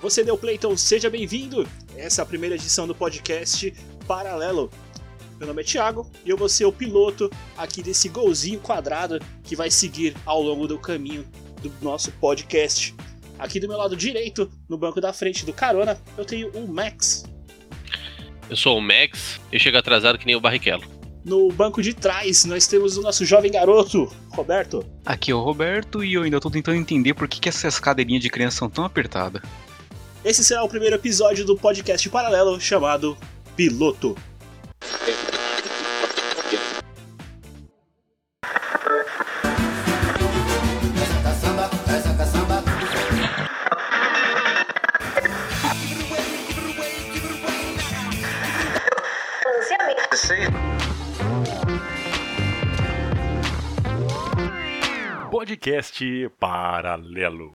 Você deu play, então seja bem-vindo. Essa é a primeira edição do podcast Paralelo. Meu nome é Thiago e eu vou ser o piloto aqui desse golzinho quadrado que vai seguir ao longo do caminho do nosso podcast. Aqui do meu lado direito, no banco da frente do carona, eu tenho o Max. Eu sou o Max e chego atrasado que nem o Barrichello. No banco de trás, nós temos o nosso jovem garoto, Roberto. Aqui é o Roberto e eu ainda tô tentando entender por que, que essas cadeirinhas de criança são tão apertadas. Esse será o primeiro episódio do podcast paralelo chamado Piloto. Podcast Paralelo.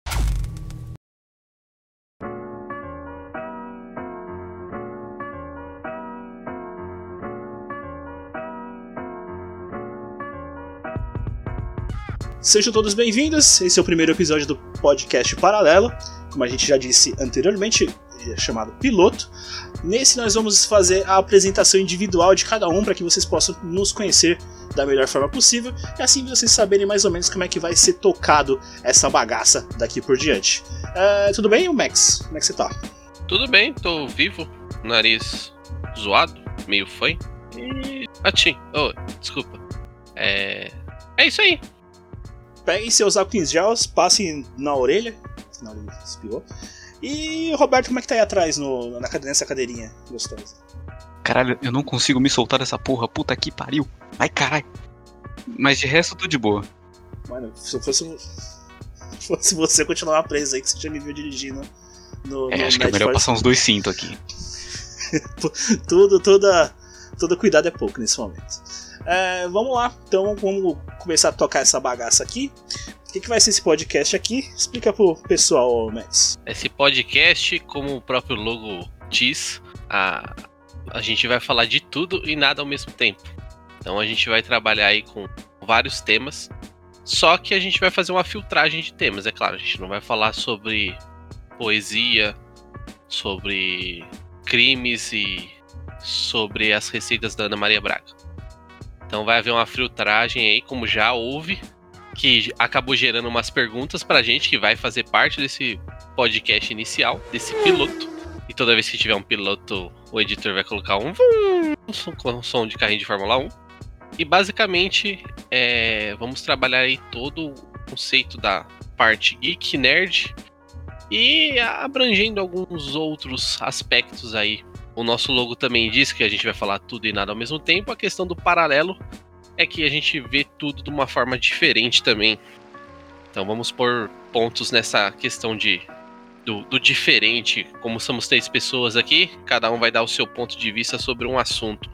Sejam todos bem-vindos. Esse é o primeiro episódio do podcast Paralelo. Como a gente já disse anteriormente, é chamado Piloto. Nesse nós vamos fazer a apresentação individual de cada um para que vocês possam nos conhecer da melhor forma possível e assim vocês saberem mais ou menos como é que vai ser tocado essa bagaça daqui por diante. Uh, tudo bem, Max? Como é que você tá? Tudo bem, tô vivo, nariz zoado, meio fã. E. Atim, oh, desculpa. É. É isso aí. Peguem seus álcool gels, passem na orelha. Afinal, ele espirrou. E Roberto, como é que tá aí atrás no, na, nessa cadeirinha gostosa? Caralho, eu não consigo me soltar dessa porra. Puta que pariu. Ai, caralho. Mas de resto, tudo de boa. Mano, se eu fosse, fosse você continuar preso aí, que você já me viu dirigindo no. É, no acho que é melhor passar uns dois cintos aqui. tudo, toda, todo cuidado é pouco nesse momento. É, vamos lá, então vamos começar a tocar essa bagaça aqui. O que, que vai ser esse podcast aqui? Explica pro pessoal, Max. Esse podcast, como o próprio logo diz, a, a gente vai falar de tudo e nada ao mesmo tempo. Então a gente vai trabalhar aí com vários temas, só que a gente vai fazer uma filtragem de temas, é claro. A gente não vai falar sobre poesia, sobre crimes e sobre as receitas da Ana Maria Braga. Então vai haver uma filtragem aí, como já houve, que acabou gerando umas perguntas pra gente, que vai fazer parte desse podcast inicial, desse piloto. E toda vez que tiver um piloto, o editor vai colocar um, um som de carrinho de Fórmula 1. E basicamente, é, vamos trabalhar aí todo o conceito da parte geek, nerd e abrangendo alguns outros aspectos aí o nosso logo também diz que a gente vai falar tudo e nada ao mesmo tempo. A questão do paralelo é que a gente vê tudo de uma forma diferente também. Então vamos pôr pontos nessa questão de do, do, diferente. Como somos três pessoas aqui, cada um vai dar o seu ponto de vista sobre um assunto.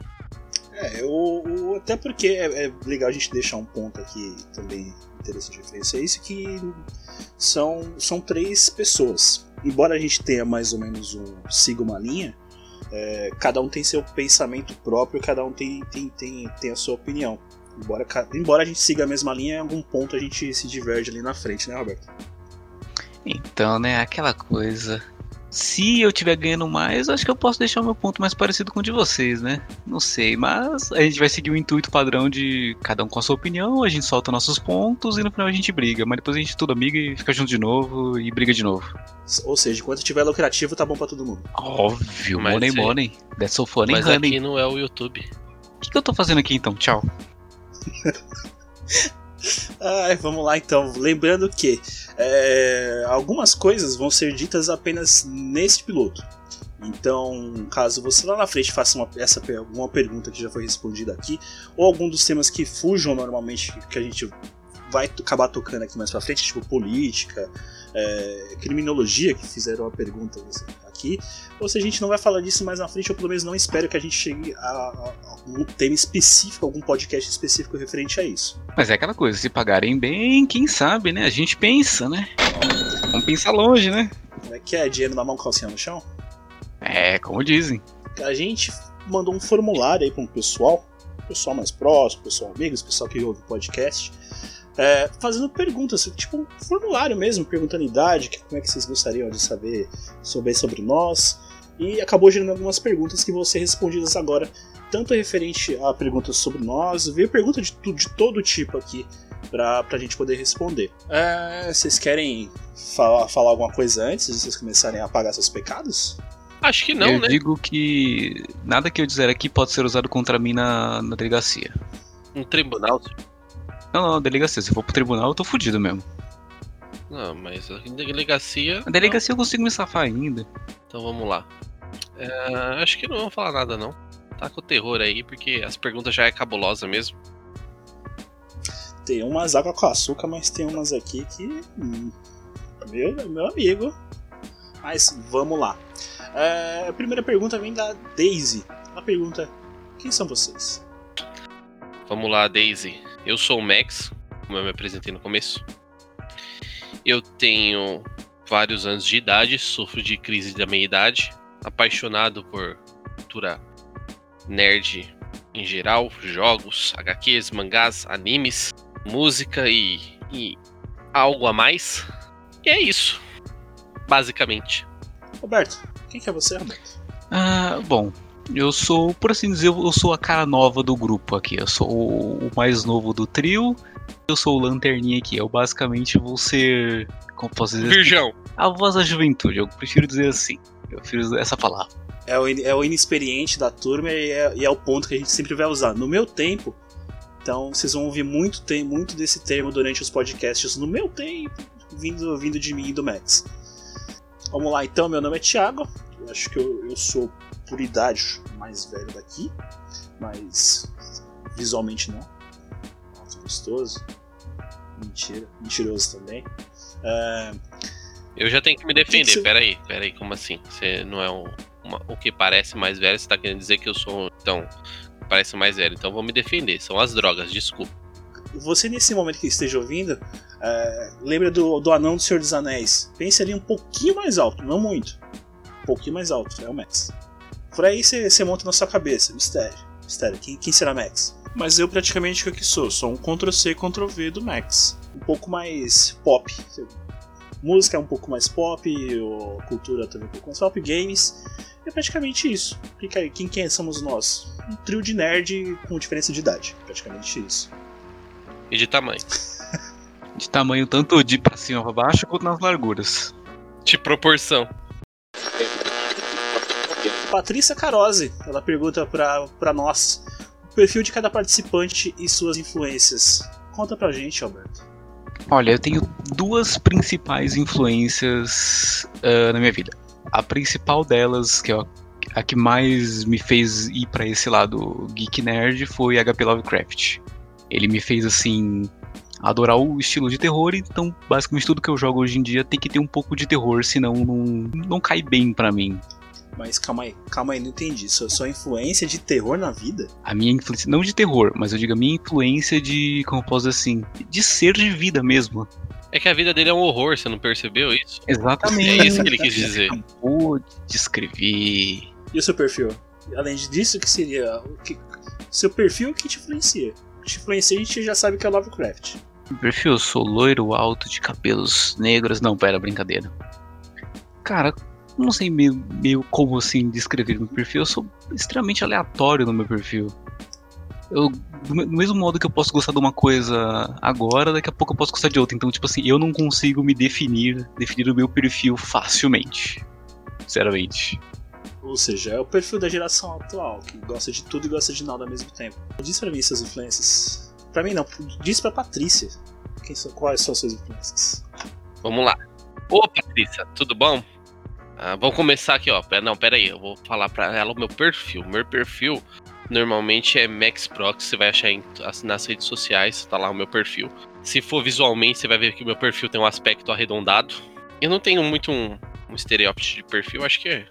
É, eu, até porque é, é, legal a gente deixar um ponto aqui também interessante de referência. É isso que são, são três pessoas. Embora a gente tenha mais ou menos um siga uma linha, é, cada um tem seu pensamento próprio, cada um tem, tem, tem, tem a sua opinião. Embora, embora a gente siga a mesma linha, em algum ponto a gente se diverge ali na frente, né, Roberto? Então, né, aquela coisa. Se eu tiver ganhando mais, acho que eu posso deixar o meu ponto mais parecido com o de vocês, né? Não sei, mas a gente vai seguir o intuito padrão de cada um com a sua opinião, a gente solta nossos pontos e no final a gente briga, mas depois a gente tudo amiga e fica junto de novo e briga de novo. Ou seja, enquanto tiver lucrativo, tá bom pra todo mundo. Óbvio, mas money, é... money. That's so funny, Mas honey. aqui não é o YouTube. O que, que eu tô fazendo aqui então? Tchau. Ai, vamos lá então. Lembrando que é, algumas coisas vão ser ditas apenas neste piloto. Então, caso você lá na frente faça uma, essa, alguma pergunta que já foi respondida aqui, ou algum dos temas que fujam normalmente que a gente vai acabar tocando aqui mais pra frente, tipo política, é, criminologia, que fizeram a pergunta aqui, ou se a gente não vai falar disso mais na frente, ou pelo menos não espero que a gente chegue a, a, a algum tema específico, algum podcast específico referente a isso. Mas é aquela coisa, se pagarem bem, quem sabe, né? A gente pensa, né? Vamos pensar longe, né? Como é que é? Dinheiro na mão, calcinha no chão? É, como dizem. A gente mandou um formulário aí para um pessoal pessoal mais próximo, pessoal amigos, pessoal que ouve o podcast, é, fazendo perguntas, tipo um formulário mesmo, perguntando idade, que- como é que vocês gostariam de saber sobre, sobre nós. E acabou gerando algumas perguntas que vão ser respondidas agora, tanto referente a perguntas sobre nós, veio pergunta de, de todo tipo aqui pra, pra gente poder responder. É, vocês querem falar, falar alguma coisa antes de vocês começarem a apagar seus pecados? Acho que não, eu né? digo que nada que eu dizer aqui pode ser usado contra mim na, na delegacia. Um tribunal. Não, não, delegacia. Se for pro tribunal, eu tô fudido mesmo. Não, mas a delegacia. Na delegacia eu consigo me safar ainda. Então vamos lá. É, acho que não vamos falar nada, não. Tá com o terror aí, porque as perguntas já é cabulosa mesmo. Tem umas água com açúcar, mas tem umas aqui que. hum, meu, meu amigo. Mas vamos lá. É, a primeira pergunta vem da Daisy. Ela pergunta: Quem são vocês? Vamos lá, Daisy. Eu sou o Max, como eu me apresentei no começo. Eu tenho vários anos de idade, sofro de crise da meia-idade, apaixonado por cultura nerd em geral, jogos, HQs, mangás, animes, música e, e algo a mais. E é isso, basicamente. Roberto, quem que é você, Roberto? Ah, bom. Eu sou, por assim dizer, eu sou a cara nova do grupo aqui. Eu sou o mais novo do trio. Eu sou o lanterninha aqui. Eu basicamente vou ser. Como posso dizer? Virgão, A voz da juventude. Eu prefiro dizer assim. Eu prefiro essa palavra. É o, in- é o inexperiente da turma e é, e é o ponto que a gente sempre vai usar. No meu tempo, então vocês vão ouvir muito, tem, muito desse termo durante os podcasts. No meu tempo, vindo, vindo de mim e do Max. Vamos lá então, meu nome é Thiago. Eu acho que eu, eu sou, por idade, mais velho daqui. Mas visualmente não. Alto, gostoso. Mentira. Mentiroso também. É, eu já tenho que me que que defender. você- Peraí, peraí, como assim? Você não é um, uma- o que parece mais velho, você tá querendo dizer que eu sou, então, parece mais velho. Então vou me defender. São as drogas, desculpa. você nesse momento que esteja ouvindo, é, lembra do, do anão do Senhor dos Anéis. Pense ali um pouquinho mais alto, não muito. Um pouquinho mais alto, é o Max. Por aí você monta na sua cabeça, mistério. Mistério, quem, quem será Max? Mas eu praticamente o que sou, sou um Ctrl-C, Ctrl-V do Max. Um pouco mais pop. Música é um pouco mais pop, cultura também um pouco mais pop, games. É praticamente isso. Fica aí, quem, quem somos nós? Um trio de nerd com diferença de idade. Praticamente isso. E de tamanho. De tamanho tanto de pra cima pra baixo quanto nas larguras. De proporção. Patrícia Carose, ela pergunta pra nós o perfil de cada participante e suas influências. Conta pra gente, Alberto. Olha, eu tenho duas principais influências ah, na minha vida. A principal delas, que é a que mais me fez ir pra esse lado geek nerd, foi HP Lovecraft. Ele me fez assim adorar o estilo de terror, então basicamente tudo que eu jogo hoje em dia tem que ter um pouco de terror, senão não, não cai bem pra mim. Mas calma aí, calma aí, não entendi. Sua, sua influência de terror na vida? A minha influência, não de terror, mas eu digo a minha influência de, como eu posso dizer assim, de ser de vida mesmo. É que a vida dele é um horror, você não percebeu isso? Exatamente. É isso que ele quis dizer. Acabou de descrever. E o seu perfil? Além disso, o que seria? O que, seu perfil que te influencia? O que te influencia a gente já sabe que é Lovecraft. Meu perfil, eu sou loiro, alto, de cabelos negros. Não, pera, brincadeira. Cara, não sei meio, meio como assim descrever meu perfil. Eu sou extremamente aleatório no meu perfil. Eu, do me- do mesmo modo que eu posso gostar de uma coisa agora, daqui a pouco eu posso gostar de outra. Então, tipo assim, eu não consigo me definir, definir o meu perfil facilmente. Sinceramente. Ou seja, é o perfil da geração atual, que gosta de tudo e gosta de nada ao mesmo tempo. Diz pra mim suas influências. Pra mim não, diz pra Patrícia. Quem são, quais são as suas influências? Vamos lá. Ô, Patrícia, tudo bom? Ah, vamos começar aqui, ó. Não, pera aí, eu vou falar pra ela o meu perfil. Meu perfil normalmente é Max Pro, que você vai achar em- as- nas redes sociais, tá lá o meu perfil. Se for visualmente, você vai ver que o meu perfil tem um aspecto arredondado. Eu não tenho muito um, um estereótipo de perfil, acho que é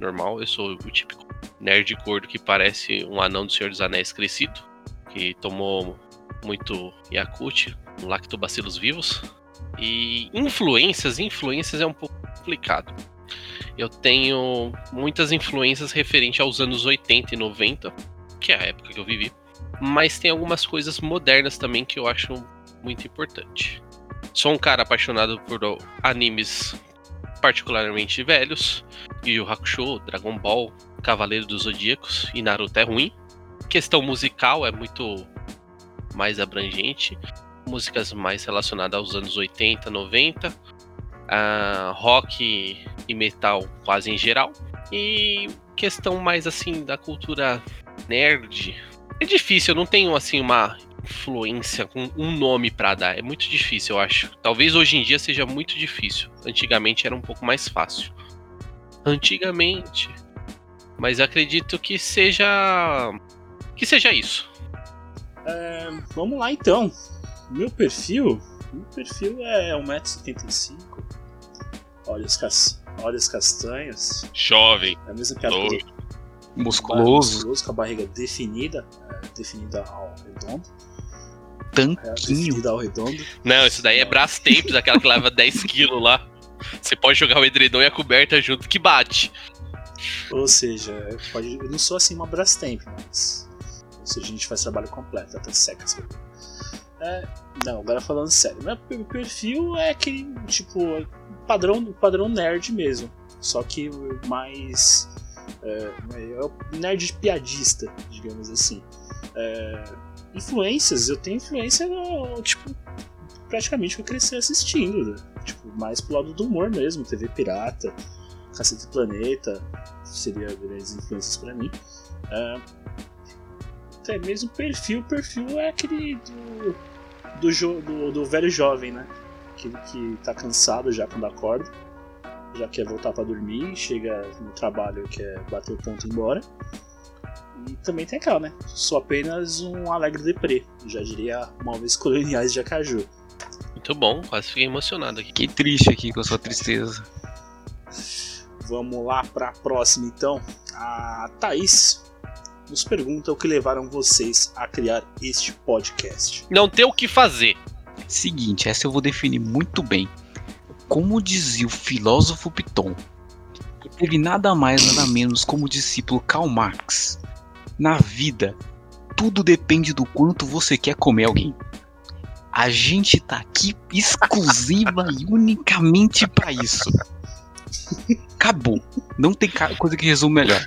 normal. Eu sou o típico nerd gordo que parece um anão do Senhor dos Anéis crescido, que tomou muito Yakut, um lactobacilos vivos. E influências, influências é um pouco complicado. Eu tenho muitas influências referente aos anos 80 e 90, que é a época que eu vivi. mas tem algumas coisas modernas também que eu acho muito importante. Sou um cara apaixonado por animes particularmente velhos, Yu Yu Hakusho, Dragon Ball, Cavaleiro dos Zodíacos e Naruto é ruim. Questão musical é muito mais abrangente, músicas mais relacionadas aos anos 80, 90, uh, rock e metal quase em geral. E questão mais assim da cultura nerd. É difícil, eu não tenho assim uma influência com um nome para dar. É muito difícil, eu acho. Talvez hoje em dia seja muito difícil. Antigamente era um pouco mais fácil. Antigamente. Mas acredito que seja que seja isso. É, vamos lá então. Meu perfil, meu perfil é 1,75m. Olhos, cas... Olhos castanhos. Jovem. É a Louro. que eu- Musculoso, musculoso, com a barriga definida, é, definida ao redondo. É, tanquinho. definida ao redondo. Não, isso daí é Brastapes, aquela que leva 10 quilos lá. Você pode jogar o edredom e a coberta junto que bate. Ou seja, pode, eu não sou assim uma Brastemp, mas. Ou seja, a gente faz trabalho completo, até seca essa coisa. É, não, agora falando sério. Meu per- perfil é aquele, tipo, padrão, padrão nerd mesmo. Só que mais. É, é nerd piadista, digamos assim. É, influências, eu tenho influência tipo, praticamente que eu cresci assistindo. né? Tipo, mais pro lado do humor mesmo, TV Pirata, Cacete Planeta, seria grandes influências pra mim. É, até mesmo perfil, perfil é aquele do, do, do, do velho jovem, né? Aquele que tá cansado já quando acorda, já quer voltar pra dormir, chega no trabalho quer bater o ponto e ir embora. E também tem aquela, né? Sou apenas um alegre deprê, já diria móveis coloniais de Acaju. Muito bom, quase fiquei emocionado aqui. Fiquei triste aqui com a sua tristeza. Vamos lá para a próxima então. A Thaís nos pergunta o que levaram vocês a criar este podcast. Não ter o que fazer. Seguinte, essa eu vou definir muito bem. Como dizia o filósofo Piton, que teve nada mais nada menos como discípulo Karl Marx. Na vida, tudo depende do quanto você quer comer alguém. A gente tá aqui exclusiva e unicamente pra isso. Acabou. Não tem coisa que resume melhor.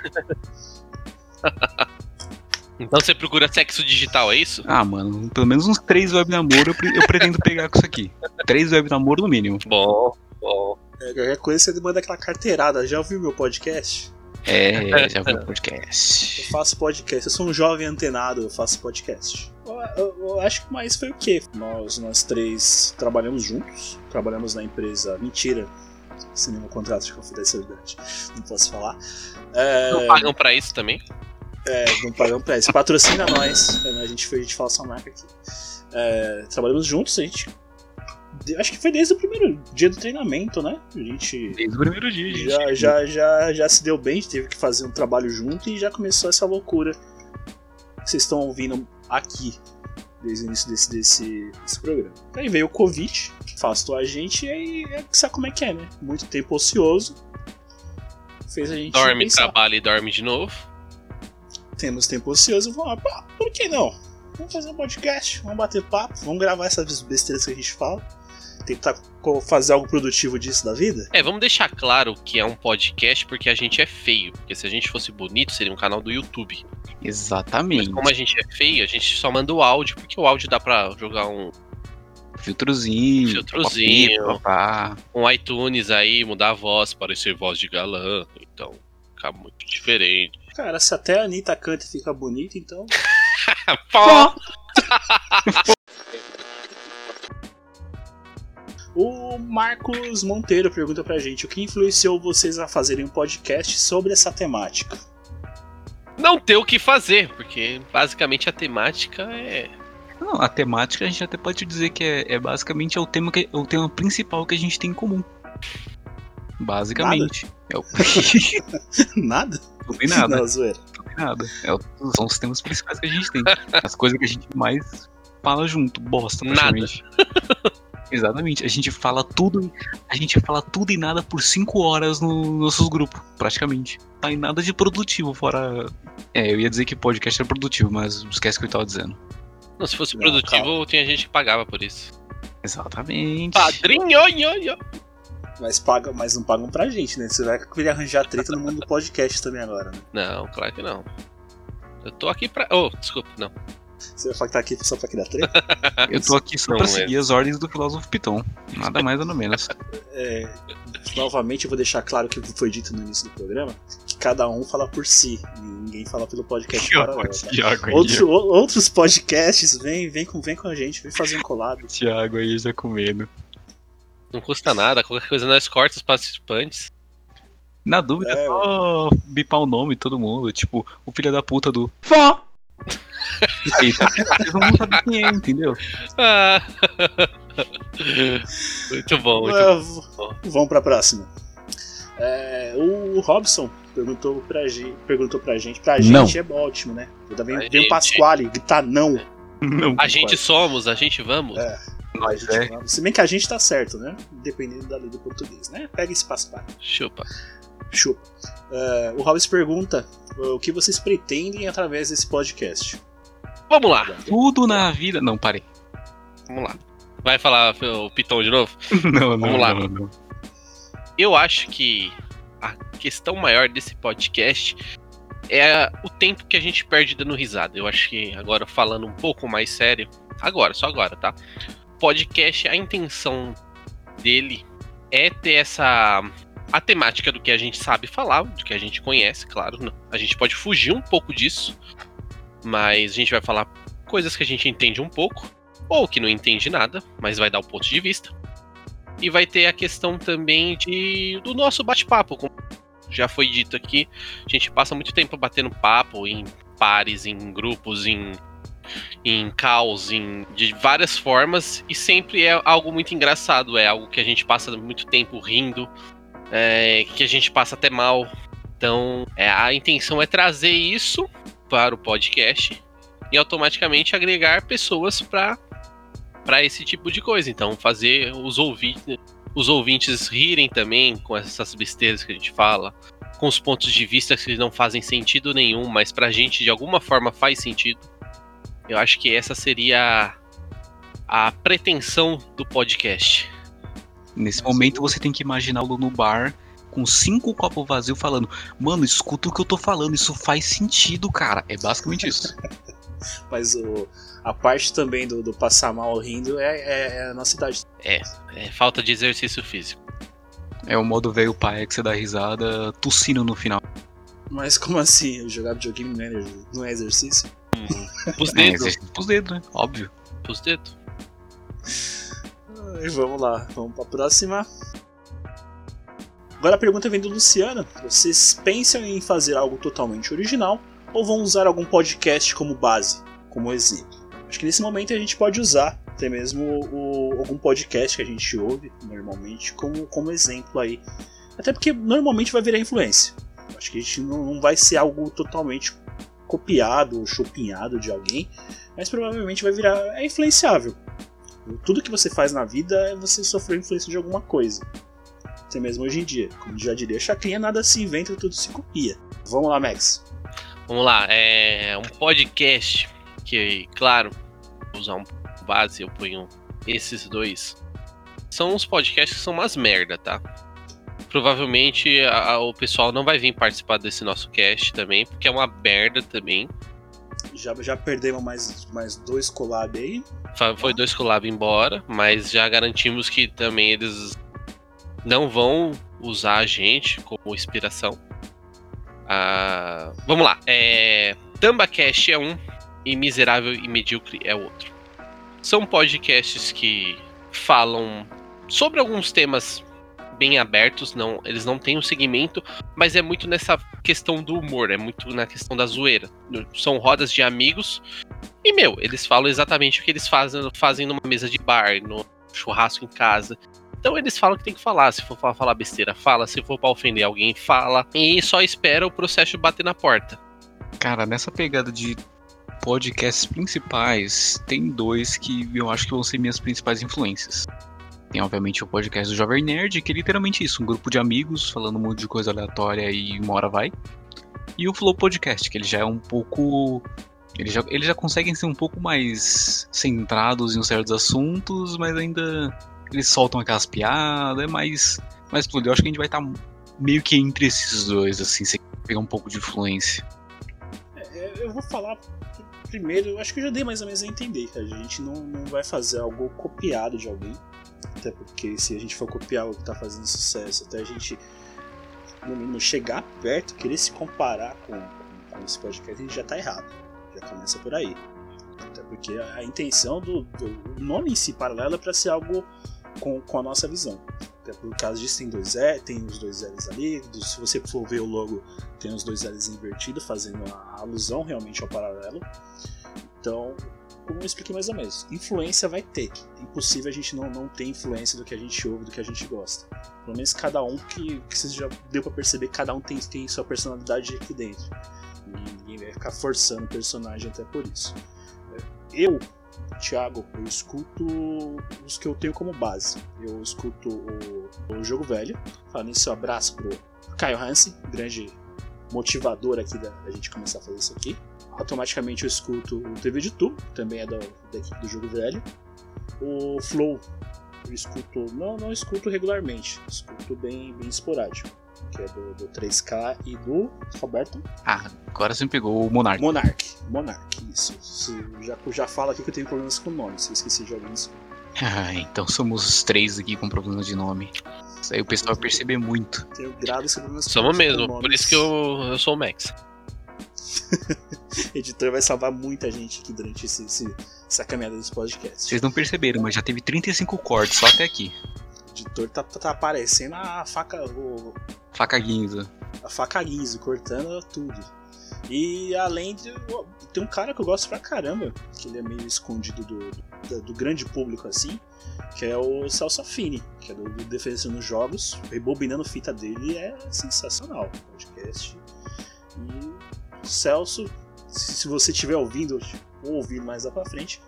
Então você procura sexo digital, é isso? Ah, mano, pelo menos uns três web namoro eu, pre- eu pretendo pegar com isso aqui. Três web namoro no mínimo. Bom, bom. É, qualquer coisa você manda aquela carteirada. Já ouviu meu podcast? É, já vi o podcast. Eu faço podcast. Eu sou um jovem antenado, eu faço podcast. Eu, eu- eu acho que mais foi o quê? Nós, nós três trabalhamos juntos. Trabalhamos na empresa. Mentira. Sem nenhum contrato de confidencialidade. Não posso falar. É, Não pagam pra isso também? É, não pagamos pra isso. Patrocina nós. É, A gente foi, a gente fala sua marca aqui. É, trabalhamos juntos, a gente. Acho que foi desde o primeiro dia do treinamento, né? A gente Desde o primeiro dia, gente. já, já, já, já se deu bem, a gente teve que fazer um trabalho junto e já começou essa loucura que vocês estão ouvindo aqui, desde o início desse, desse, desse programa. Aí veio o Covid, afastou a gente e aí é, sabe como é que é, né? Muito tempo ocioso. Fez a gente. Dorme, pensar trabalha e dorme de novo. Temos tempo ocioso, vamos lá, pá, por que não? Vamos fazer um podcast, vamos bater papo, vamos gravar essas besteiras que a gente fala, tentar fazer algo produtivo disso da vida. É, vamos deixar claro que é um podcast porque a gente é feio. Porque se a gente fosse bonito, seria um canal do YouTube. Mas Exatamente. como a gente é feio, a gente só manda o áudio, porque o áudio dá pra jogar um, Filtrozinho. Filtrozinho. papapá. um iTunes aí, mudar a voz, parecer voz de galã. Então, fica muito diferente. Cara, se até a Anitta canta e fica bonita, então. Pó! O Marcos Monteiro pergunta pra gente: o que influenciou vocês a fazerem um podcast sobre essa temática? Não ter o que fazer, porque basicamente a temática é. Não, a temática a gente até pode dizer que é, é basicamente é o tema, que, o tema principal que a gente tem em comum. Basicamente. É o... Nada? Não tem nada. Não, zoeira. Não tem nada. É são os temas principais que a gente tem. As coisas que a gente mais fala junto. Bosta, Nada. praticamente. Exatamente. A gente fala tudo. A gente fala tudo e nada por cinco horas nos nossos grupos, praticamente. Não tem nada de produtivo, fora. É, eu ia dizer que podcast é produtivo, mas esquece o que eu tava dizendo. Não, se fosse Não, produtivo, calma. tinha gente que pagava por isso. Exatamente. Padrinho, yo, yo. Mas, paga, mas não pagam pra gente, né? Você vai querer arranjar treta no mundo do podcast também agora, né? Não, claro que não. Eu tô aqui pra. Oh, desculpa, não. Você vai falar que tá aqui só pra criar treta? Eu tô aqui só Não pra é. seguir as ordens do filósofo Piton. Nada mais nada menos. É, novamente, eu vou deixar claro que foi dito no início do programa que cada um fala por si. Ninguém fala pelo podcast paralelo. Tá? Thiago aí, Outro- o- outros podcasts, vem, vem, com, vem com a gente, vem fazer um collab. Thiago aí já com medo. Não custa nada, qualquer coisa nós corta os participantes. Na dúvida, É, é só bipar o nome de todo mundo. Tipo, o filho da puta do. Fó! Eita, vocês não quem é, entendeu? Ah. muito bom, muito Ah, v- Vamos pra próxima. É, o Robson perguntou pra, gente, perguntou pra gente. Pra gente Não. é ótimo, né? Ainda vem, o gente- Pasquale gritar não. Não. A gente somos, a gente vamos. É. Nós é. Se bem que a gente tá certo, né? Dependendo da lei do português, né? Pega esse Pasquale. Chupa. Chupa. É, o Robson pergunta o que vocês pretendem através desse podcast. Vamos lá, Tudo na vida. Não, parei. vamos lá. Vai falar o Pitão de novo? Não, não, Vamos lá. não, não. Eu acho que a questão maior desse podcast é o tempo que a gente perde dando risada. Eu acho que agora falando um pouco mais sério, agora, só agora, tá? Podcast, a intenção dele é ter essa a temática do que a gente sabe falar, do que a gente conhece, claro. não- A gente pode fugir um pouco disso, mas a gente vai falar coisas que a gente entende um pouco ou que não entende nada, mas vai dar o ponto de vista. E vai ter a questão também de do nosso bate-papo, como já foi dito aqui. A gente passa muito tempo batendo papo em pares, em grupos, em em caos, em de várias formas e sempre é algo muito engraçado, é algo que a gente passa muito tempo rindo, é, que a gente passa até mal. Então, é, a intenção é trazer isso para o podcast e automaticamente agregar pessoas para para esse tipo de coisa. Então, fazer os ouvintes, os ouvintes rirem também com essas besteiras que a gente fala, com os pontos de vista que não fazem sentido nenhum, mas pra gente de alguma forma faz sentido. Eu acho que essa seria a, a pretensão do podcast. Nesse momento você tem que imaginar o no bar com cinco copos vazios falando: Mano, escuta o que eu tô falando, isso faz sentido, cara. É basicamente isso. Mas o, a parte também do, do passar mal rindo é, é- é a nossa idade. É falta de exercício físico. É o modo velho pai que você dá risada tossindo no final. Mas como assim? Jogar videogame não é, não é exercício? Os É, dedos, exercício pros dedos, né? Óbvio. os dedos. Ai, vamos lá, vamos pra próxima. Agora a pergunta vem do Luciano. Vocês pensam em fazer algo totalmente original ou vão usar algum podcast como base, como exemplo? Acho que nesse momento a gente pode usar até mesmo o- algum podcast que a gente ouve normalmente como, como exemplo aí. Até porque normalmente vai virar influência. Acho que a gente não, não vai ser algo totalmente copiado ou chupinhado de alguém, mas provavelmente vai virar. é influenciável. Tudo que você faz na vida é você sofrer influência de alguma coisa. Até mesmo hoje em dia. Como já diria Chacrinha, nada se inventa, tudo se copia. Vamos lá, Max. Vamos lá, é um podcast que, claro, vou usar um base, eu ponho esses dois. São uns podcasts que são umas merda, tá? Provavelmente a- a- o pessoal não vai vir participar desse nosso cast também, porque é uma merda também. Já, já perdemos mais, mais dois collab aí. Foi dois collab embora, mas já garantimos que também eles não vão usar a gente como inspiração. Ah, vamos lá. É, TambaCast é um e Miserável e Medíocre é outro. São podcasts que falam sobre alguns temas bem abertos, não, eles não têm um segmento, mas é muito nessa questão do humor, é muito na questão da zoeira. São rodas de amigos e, meu, eles falam exatamente o que eles fazem, fazem numa mesa de bar, no churrasco em casa. Então eles falam que tem que falar. Se for pra falar besteira, fala. Se for pra ofender alguém, fala. E só espera o processo bater na porta. Cara, nessa pegada de podcasts principais, tem dois que eu acho que vão ser minhas principais influências. Tem, obviamente, o podcast do Jovem Nerd, que é literalmente isso, um grupo de amigos falando um monte de coisa aleatória e uma hora vai. E o Flow Podcast, que ele já é um pouco. Eles já, eles já conseguem ser um pouco mais centrados em certos assuntos, mas ainda eles soltam aquelas piadas, é mais, mais tudo. Eu acho que a gente vai estar meio que entre esses dois, assim, se pegar um pouco de influência. É, eu vou falar primeiro, acho que eu já dei mais ou menos a entender que a gente não, não vai fazer algo copiado de alguém. Até porque se a gente for copiar o que está fazendo sucesso, até a gente no mínimo chegar perto, querer se comparar com, com, esse podcast, a gente já está errado. Já começa por aí. Até porque a, a intenção do, do nome em si paralelo é para ser algo com, com a nossa visão. Até por causa disso tem dois E, tem os dois L's ali. Se você for ver o logo, tem os dois L's invertidos, fazendo a alusão realmente ao paralelo. Então, como eu expliquei mais ou menos, influência vai ter. Impossível a gente não, não ter influência do que a gente ouve, do que a gente gosta. Pelo menos cada um, que, que você já deu para perceber, cada um tem, tem sua personalidade aqui dentro. E ninguém vai ficar forçando o personagem até por isso. Eu, Thiago, eu escuto os que eu tenho como base. Eu escuto o, o Jogo Velho. Falando nisso, um abraço pro Caio Hansen, grande motivador aqui da, da, gente começar a fazer isso aqui. Automaticamente eu escuto o TV de Tu, também é da, da equipe do Jogo Velho. O Flow, eu escuto, não, não escuto regularmente, escuto bem, bem esporádico que é do, do 3K e do Roberto. Ah, agora você me pegou o Monark. Monark, Monark, isso. Já, já falo aqui que eu tenho problemas com nomes, eu esqueci de alguns. Ah, então somos os três aqui com problemas de nome. Isso aí o pessoal vai perceber muito. Tenho graves problemas Somos mesmo, por isso que eu, eu sou o Max. editor vai salvar muita gente aqui durante esse, esse, essa caminhada desse podcast. Vocês não perceberam, mas já teve 35 cortes só até aqui. O editor tá, tá aparecendo a faca. O, Faca guinzo. A faca guinzo, cortando tudo. E além de. Tem um cara que eu gosto pra caramba, que ele é meio escondido do, do, do grande público assim, que é o Celso Affini, que é do, do Defesa nos Jogos. Rebobinando fita dele é sensacional. Podcast. E Celso, se, você estiver ouvindo ou ouvir mais lá pra frente,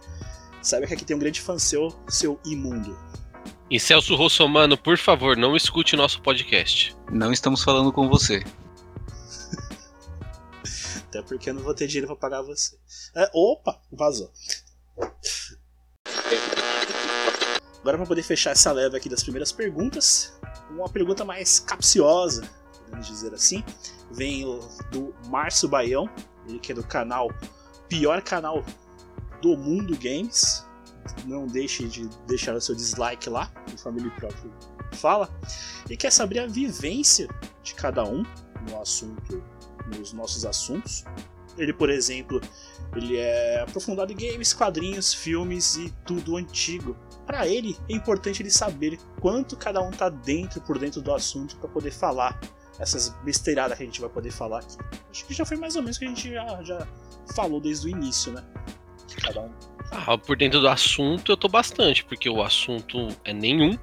saiba que aqui tem um grande fã seu, seu imundo. E Celso Rossomano, por favor, não escute nosso podcast. Não estamos falando com você. Até porque eu não vou ter dinheiro pra pagar você. É, opa, vazou. Agora para poder fechar essa leva aqui das primeiras perguntas, uma pergunta mais capciosa, podemos dizer assim, vem do Márcio Baião, ele que é do canal pior canal do mundo games, não deixe de deixar o seu dislike lá, conforme ele próprio fala, e quer saber a vivência de cada um no assunto, nos nossos assuntos. Ele, por exemplo, ele é aprofundado em games, quadrinhos, filmes e tudo antigo. Para ele é importante ele saber quanto cada um tá dentro por dentro do assunto para poder falar essas besteiradas que a gente vai poder falar aqui. Acho que já foi mais ou menos o que a gente já, já falou desde o início, né? Cada um ah, por dentro do assunto eu tô bastante, porque o assunto é nenhum.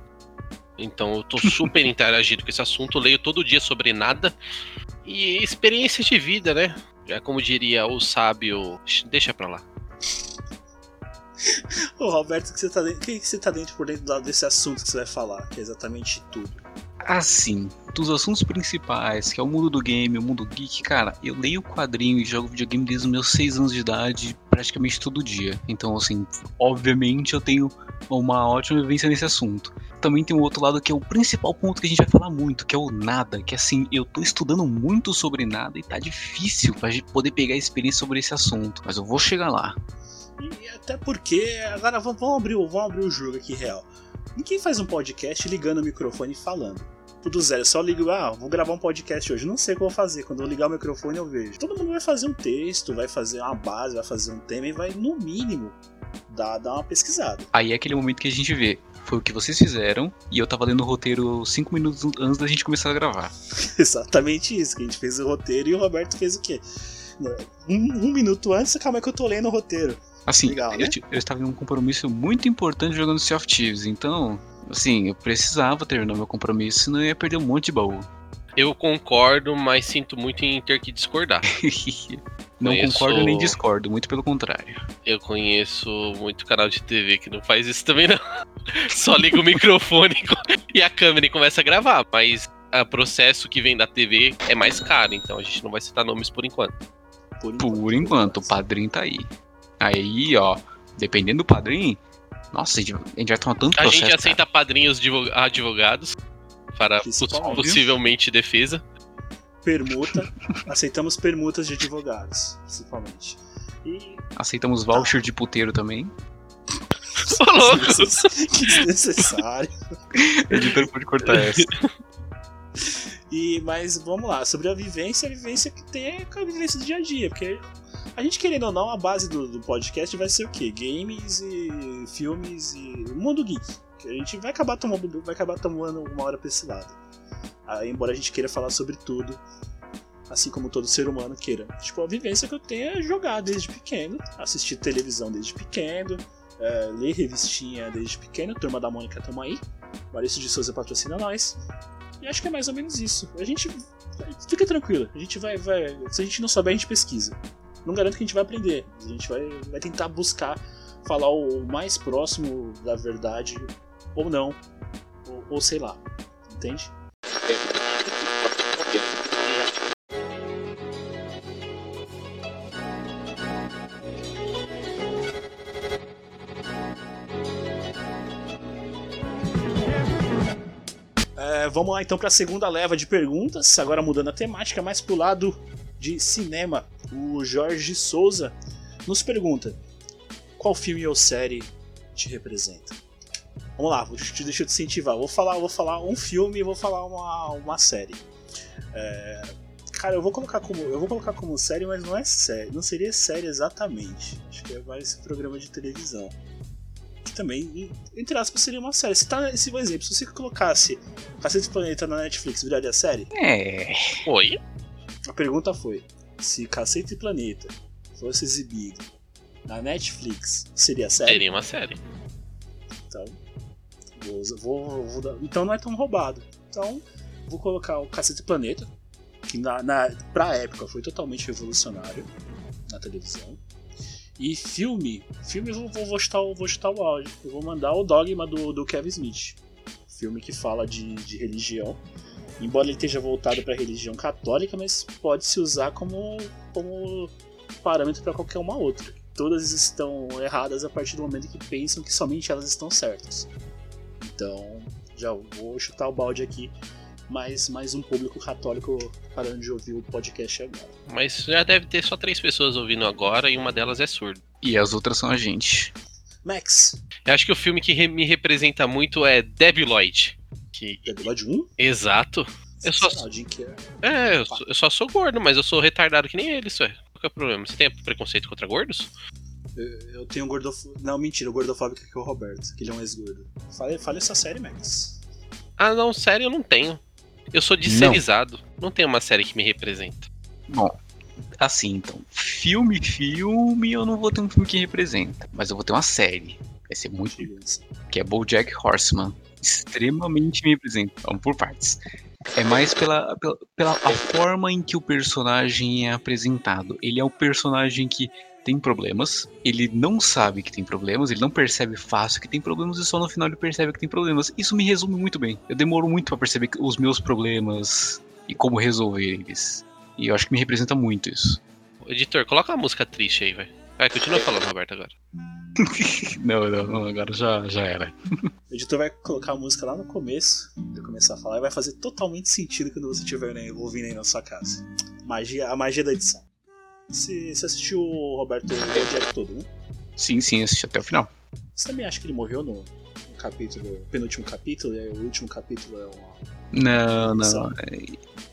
Então eu tô super interagido com esse assunto, leio todo dia sobre nada. E experiência de vida, né? É como diria o sábio, deixa pra lá. Ô Roberto, que você tá dentro, que você tá dentro por dentro desse assunto que você vai falar, que é exatamente tudo. Assim, dos assuntos principais, que é o mundo do game, o mundo geek, cara, eu leio quadrinho e jogo videogame desde os meus 6 anos de idade, praticamente todo dia. Então, assim, obviamente eu tenho uma ótima vivência nesse assunto. Também tem o outro lado que é o principal ponto que a gente vai falar muito, que é o nada. Que assim, eu tô estudando muito sobre nada e tá difícil pra gente poder pegar experiência sobre esse assunto. Mas eu vou chegar lá. E até porque, agora vamos abrir, vamos abrir o jogo aqui real. Ninguém faz um podcast ligando o microfone e falando. Tudo zero, só ligo, ah, vou gravar um podcast hoje, não sei o que eu vou fazer. Quando eu ligar o microfone eu vejo. Todo mundo vai fazer um texto, vai fazer uma base, vai fazer um tema e vai, no mínimo, dar, dar uma pesquisada. Aí é aquele momento que a gente vê. Foi o que vocês fizeram e eu tava lendo o roteiro cinco minutos antes da gente começar a gravar. Exatamente isso, que a gente fez o roteiro e o Roberto fez o quê? Um, um minuto antes, calma é que eu tô lendo o roteiro. Assim, Legal, né? eu, eu estava em um compromisso muito importante jogando Sea of Thieves, então, assim, eu precisava terminar meu compromisso, senão eu ia perder um monte de baú. Eu concordo, mas sinto muito em ter que discordar. Não Conheço- concordo nem discordo, muito pelo contrário. Eu conheço muito canal de TV que não faz isso também, não. Só liga o microfone e a câmera e começa a gravar. Mas o processo que vem da TV é mais caro, então a gente não vai citar nomes por enquanto. Por Por enquanto, o padrinho tá aí. Aí, ó, dependendo do padrinho, nossa, a gente, a gente vai tomar tanto A processo. gente aceita padrinhos divo- advogados para poss- possivelmente defesa. Permuta. Aceitamos permutas de advogados, principalmente. E. cara. Aceitamos voucher de puteiro também. Ô, louco! que desnecessário. O editor pode cortar essa. E, mas vamos lá, sobre a vivência, a vivência que tem é a vivência do dia a dia, porque a gente querendo ou não, a base do, do podcast vai ser o quê? Games e filmes e mundo geek. Que a gente vai acabar tomando, vai acabar tomando uma hora pra esse lado. Embora a gente queira falar sobre tudo, assim como todo ser humano queira. Tipo, a vivência que eu tenho é jogar desde pequeno, assistir televisão desde pequeno, é, ler revistinha desde pequeno, Turma da Mônica tamo aí. Maurício de Souza patrocina nós. E acho que é mais ou menos isso. A gente. Fica tranquilo, a gente vai, vai. Se a gente não souber, a gente pesquisa. Não garanto que a gente vai aprender. A gente vai, vai tentar buscar falar o mais próximo da verdade, ou não. Ou, ou sei lá. Entende? É, vamos lá então para a segunda leva de perguntas, agora mudando a temática, mais pro lado de cinema. O Jorge Souza nos pergunta: qual filme ou série te representa? Vamos lá, vou te, deixa eu te incentivar. Vou falar, vou falar um filme e vou falar uma, uma série. É, cara, eu vou colocar como eu vou colocar como série, mas não é série, não seria série exatamente. Acho que é mais programa de televisão. Que também, entre aspas, seria uma série. Se tá esse exemplo, se você colocasse Cacete do Planeta na Netflix, viraria série? É. Oi? A pergunta foi: se Cacete e Planeta fosse exibido na Netflix, seria série? Seria uma série. Então, vou, vou- vou dar- então não é tão roubado. Então, vou colocar o Cacete e Planeta, que na, na, pra época foi totalmente revolucionário na televisão. E filme, filme eu vou, vou, vou, chutar, vou chutar o áudio. Eu vou mandar o Dogma do, do Kevin Smith. Filme que fala de, de religião. Embora ele esteja voltado para a religião católica, mas pode se usar como, como parâmetro para qualquer uma outra. Todas estão erradas a partir do momento que pensam que somente elas estão certas. Então, já vou chutar o balde aqui, mas mais um público católico parando de ouvir o podcast agora. Mas já deve ter só três pessoas ouvindo agora e uma delas é surda. E as outras são a gente. Max, Eu acho que o filme que re- me representa muito é Debbie Lloyd. Que... episódio 1? Exato. Eu só- Carrey. É, eu, eu só sou gordo, mas eu sou retardado que nem eles, ué. Qual que é o problema? Você tem preconceito contra gordos? Eu, eu tenho um gordofóbico. Não, mentira, o gordofóbico que é o Roberto, que ele é um ex-gordo. Fale, fale essa série, Max. Ah, não, sério, eu não tenho. Eu sou disserizado. Não, tenho uma série que me representa. Bom, assim então. Filme, filme, eu não vou ter um filme que representa. Mas eu vou ter uma série. Vai ser muito. Que é Bojack Horseman. Extremamente me representa. Vamos por partes. É mais pela, pela, pela a forma em que o personagem é apresentado. Ele é o personagem que tem problemas, ele não sabe que tem problemas, ele não percebe fácil que tem problemas e só no final ele percebe que tem problemas. Isso me resume muito bem. Eu demoro muito pra perceber os meus problemas e como resolver eles. E eu acho que me representa muito isso. Editor, coloca uma música triste aí, velho. Vai, continua falando, Roberto, agora. não, não, agora já, já era. O editor vai colocar a música lá no começo, de começar a falar, e vai fazer totalmente sentido quando você estiver né, ouvindo aí na sua casa. Magia, a magia da edição. Você, você assistiu o Roberto o Bojack todo, né? Sim, sim, assisti até o final. Você também acha que ele morreu no, no capítulo, penúltimo capítulo, e aí o último capítulo é uma. Não, não.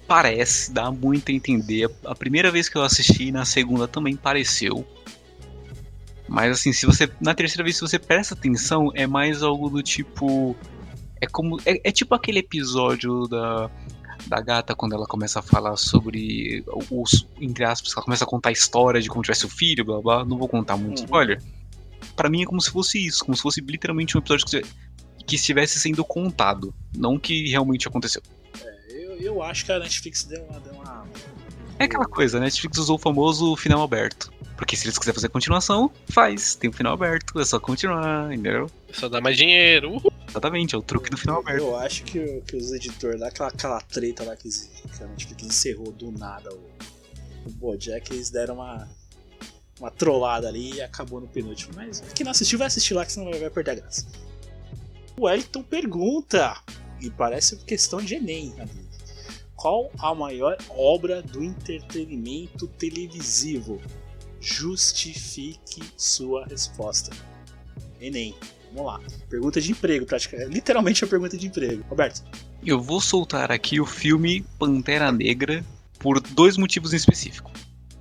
Parece, dá muito a entender. A primeira vez que eu assisti, na segunda também pareceu. Mas assim, se você. Na terceira vez, se você presta atenção, é mais algo do tipo. É como. É, é tipo aquele episódio da. Da gata, quando ela começa a falar sobre os. Entre aspas, ela começa a contar a história de como tivesse o filho, blá blá. Não vou contar muito Uhum. spoiler. Pra mim é como se fosse isso, como se fosse literalmente um episódio que, que estivesse sendo contado. Não que realmente aconteceu. Eu, eu acho que a Netflix deu uma, deu uma, É aquela coisa, né? Netflix usou o famoso final aberto. Porque se eles quiserem fazer continuação, faz. Tem o final aberto, é só continuar, entendeu? Só dá mais dinheiro. Uhul. Exatamente, é o truque do final aberto. Eu acho que, que os editores lá, aquela, aquela treta lá que, que a Netflix encerrou do nada o, o Bojack, eles deram uma, uma trollada ali e acabou no penúltimo. Mas quem não assistiu vai assistir lá, que senão vai perder a graça. O Wellington pergunta, e parece questão de Enem ali. Qual a maior obra do entretenimento televisivo? Justifique sua resposta. Enem. Vamos lá. Pergunta de emprego, praticamente. Literalmente a pergunta de emprego. Roberto. Eu vou soltar aqui o filme Pantera Negra por dois motivos em específico.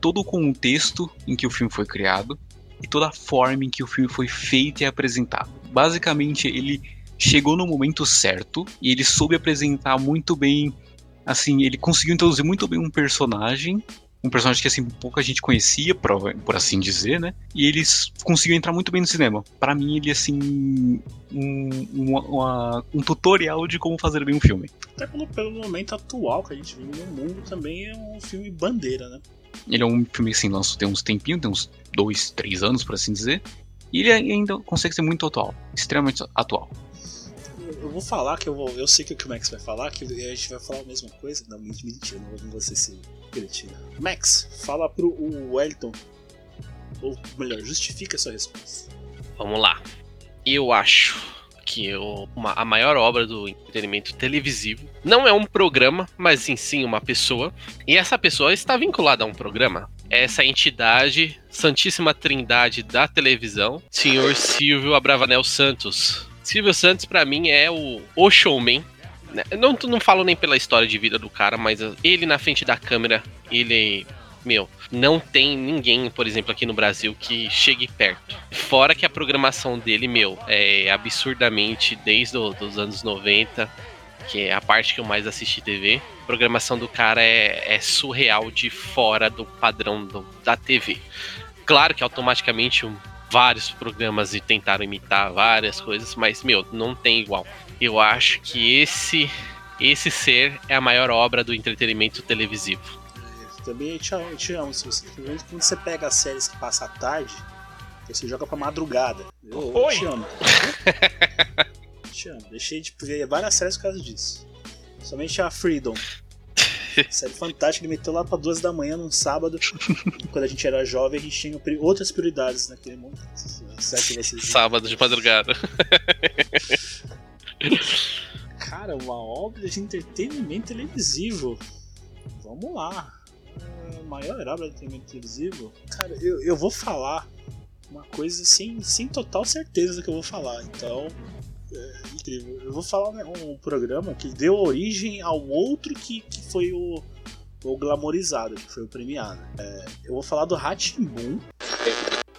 Todo o contexto em que o filme foi criado e toda a forma em que o filme foi feito e apresentado. Basicamente, ele chegou no momento certo e ele soube apresentar muito bem. Assim, ele conseguiu introduzir muito bem um personagem. Um personagem que assim pouca gente conhecia, por, por assim dizer, né? E eles conseguiu entrar muito bem no cinema. Pra mim, ele assim um, uma- uma- um tutorial de como fazer bem um filme. Até pelo, pelo momento atual que a gente vive no mundo, também é um filme bandeira, né? Ele é um filme que assim, lançou tem uns tempinhos, tem uns dois, três anos, por assim dizer. E ele ainda consegue ser muito atual, extremamente atual. Eu, vou falar que eu vou. Eu sei que o Max vai falar, que a gente vai falar a mesma coisa. Não, mentira, não vou você se cretino. Max, fala pro o Wellington. Ou melhor, justifica a sua resposta. Vamos lá. Eu acho que eu- uma- a maior obra do entretenimento televisivo não é um programa, mas em sim uma pessoa. E essa pessoa está vinculada a um programa. Essa entidade, Santíssima Trindade da televisão, Senhor Silvio Abravanel Santos. Silvio Santos, pra mim, é o, o showman. né? Não, não falo nem pela história de vida do cara, mas ele na frente da câmera, ele meu, não tem ninguém, por exemplo, aqui no Brasil que chegue perto. Fora que a programação dele, meu, é absurdamente desde o- dos anos 90, que é a parte que eu mais assisti TV. A programação do cara é, é surreal de fora do padrão do- da TV. Claro que automaticamente vários programas e tentaram imitar várias coisas, mas, meu, não tem igual. Eu acho que esse esse ser é a maior obra do entretenimento televisivo. Eu também te amo, te amo. Se você, quando você pega as séries que passa à tarde, você joga pra madrugada. Eu, eu Oi. te amo. te amo. Deixei de ver várias séries por causa disso. Somente a Freedom. Série fantástica, ele meteu lá pra duas da manhã num sábado. Quando a gente era jovem, a gente tinha outras prioridades naquele mundo. Sábado de madrugada. Cara, uma obra de entretenimento televisivo. Vamos lá. É, maior obra de entretenimento televisivo? Cara, eu, eu vou falar uma coisa sem, sem total certeza do que eu vou falar. Então, é incrível. Eu vou falar um, um programa que deu origem ao outro que, que foi o, o glamorizado, que foi o premiado. É, eu vou falar do Ratimbun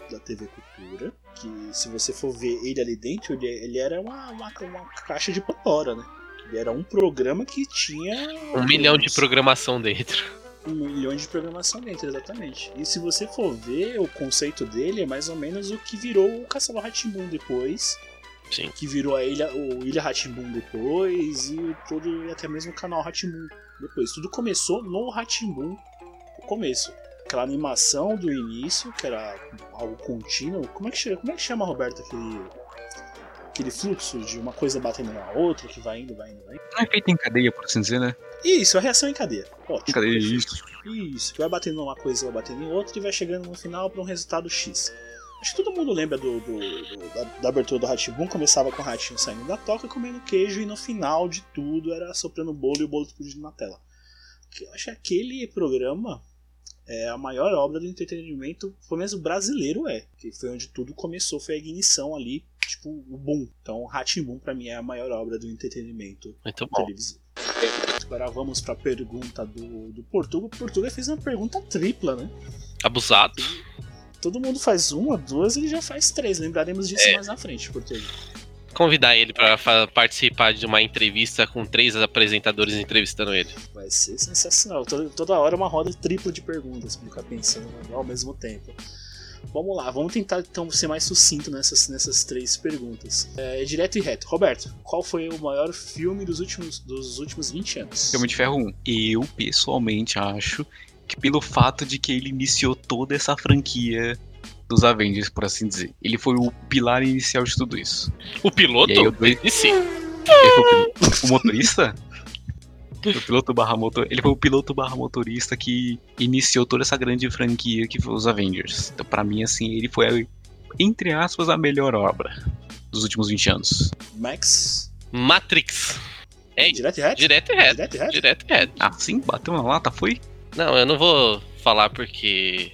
da TV Cultura. Que se você for ver ele ali dentro, ele, ele era uma, uma, uma caixa de Pandora, né? Ele era um programa que tinha. Um milhão de programação dentro. um milhão de programação dentro, exatamente. E se você for ver, o conceito dele é mais ou menos o que virou o Castelo Ratimbun depois, Sim. que virou a ilha, o Ilha Ratimbun depois e todo e até mesmo o canal Ratimbun depois. Tudo começou no Ratimbun, o começo. Aquela animação do início, que era algo contínuo. Como é que chama, como é que chama Roberto aquele aquele fluxo de uma coisa batendo na outra, que vai indo, vai indo, vai indo. Não é feito em cadeia, por assim dizer, né? Isso, a reação em cadeia. Ótimo. Em cadeia, perfeito. isso. Isso, que vai batendo numa coisa, vai batendo em outra e vai chegando no final para um resultado X. Acho que todo mundo lembra do, do- do- da, da abertura do Hatboom, começava com o ratinho saindo da toca, comendo queijo, e no final de tudo era soprando bolo e o bolo explodindo na tela. Que Eu acho que aquele programa é a maior obra do entretenimento, pelo menos brasileiro é, que foi onde tudo começou, foi a ignição ali, tipo, o boom. Então, o Hatboom pra mim é a maior obra do entretenimento Muito bom. televisivo. Agora vamos pra pergunta do, do Portuga. O Portuga fez uma pergunta tripla, né? Abusado. Todo mundo faz uma, duas, ele já faz três. Lembraremos disso É. mais na frente, Portuga. Convidar ele pra fa- participar de uma entrevista com três apresentadores entrevistando ele. Vai ser sensacional. Toda, toda hora uma roda tripla de perguntas pra ficar pensando ao mesmo tempo. Vamos lá, vamos tentar então ser mais sucinto nessas, nessas três perguntas. É, direto e reto. Roberto, qual foi o maior filme dos últimos, dos últimos 20 anos? Filme de Ferro 1. Eu, pessoalmente, acho que pelo fato de que ele iniciou toda essa franquia dos Avengers, por assim dizer. Ele foi o pilar inicial de tudo isso. O piloto? E aí E sim. Ele foi o, motorista? O piloto barra motor. Ele foi o piloto barra motorista que iniciou toda essa grande franquia que foi os Avengers. Então, pra mim, assim, ele foi, a- entre aspas, a melhor obra dos últimos 20 anos. Max. Matrix. É, Direto e reto? direto e reto. Direto e reto? Direto e reto. Ah, sim? Bateu na lata, foi? Não, eu não vou falar porque.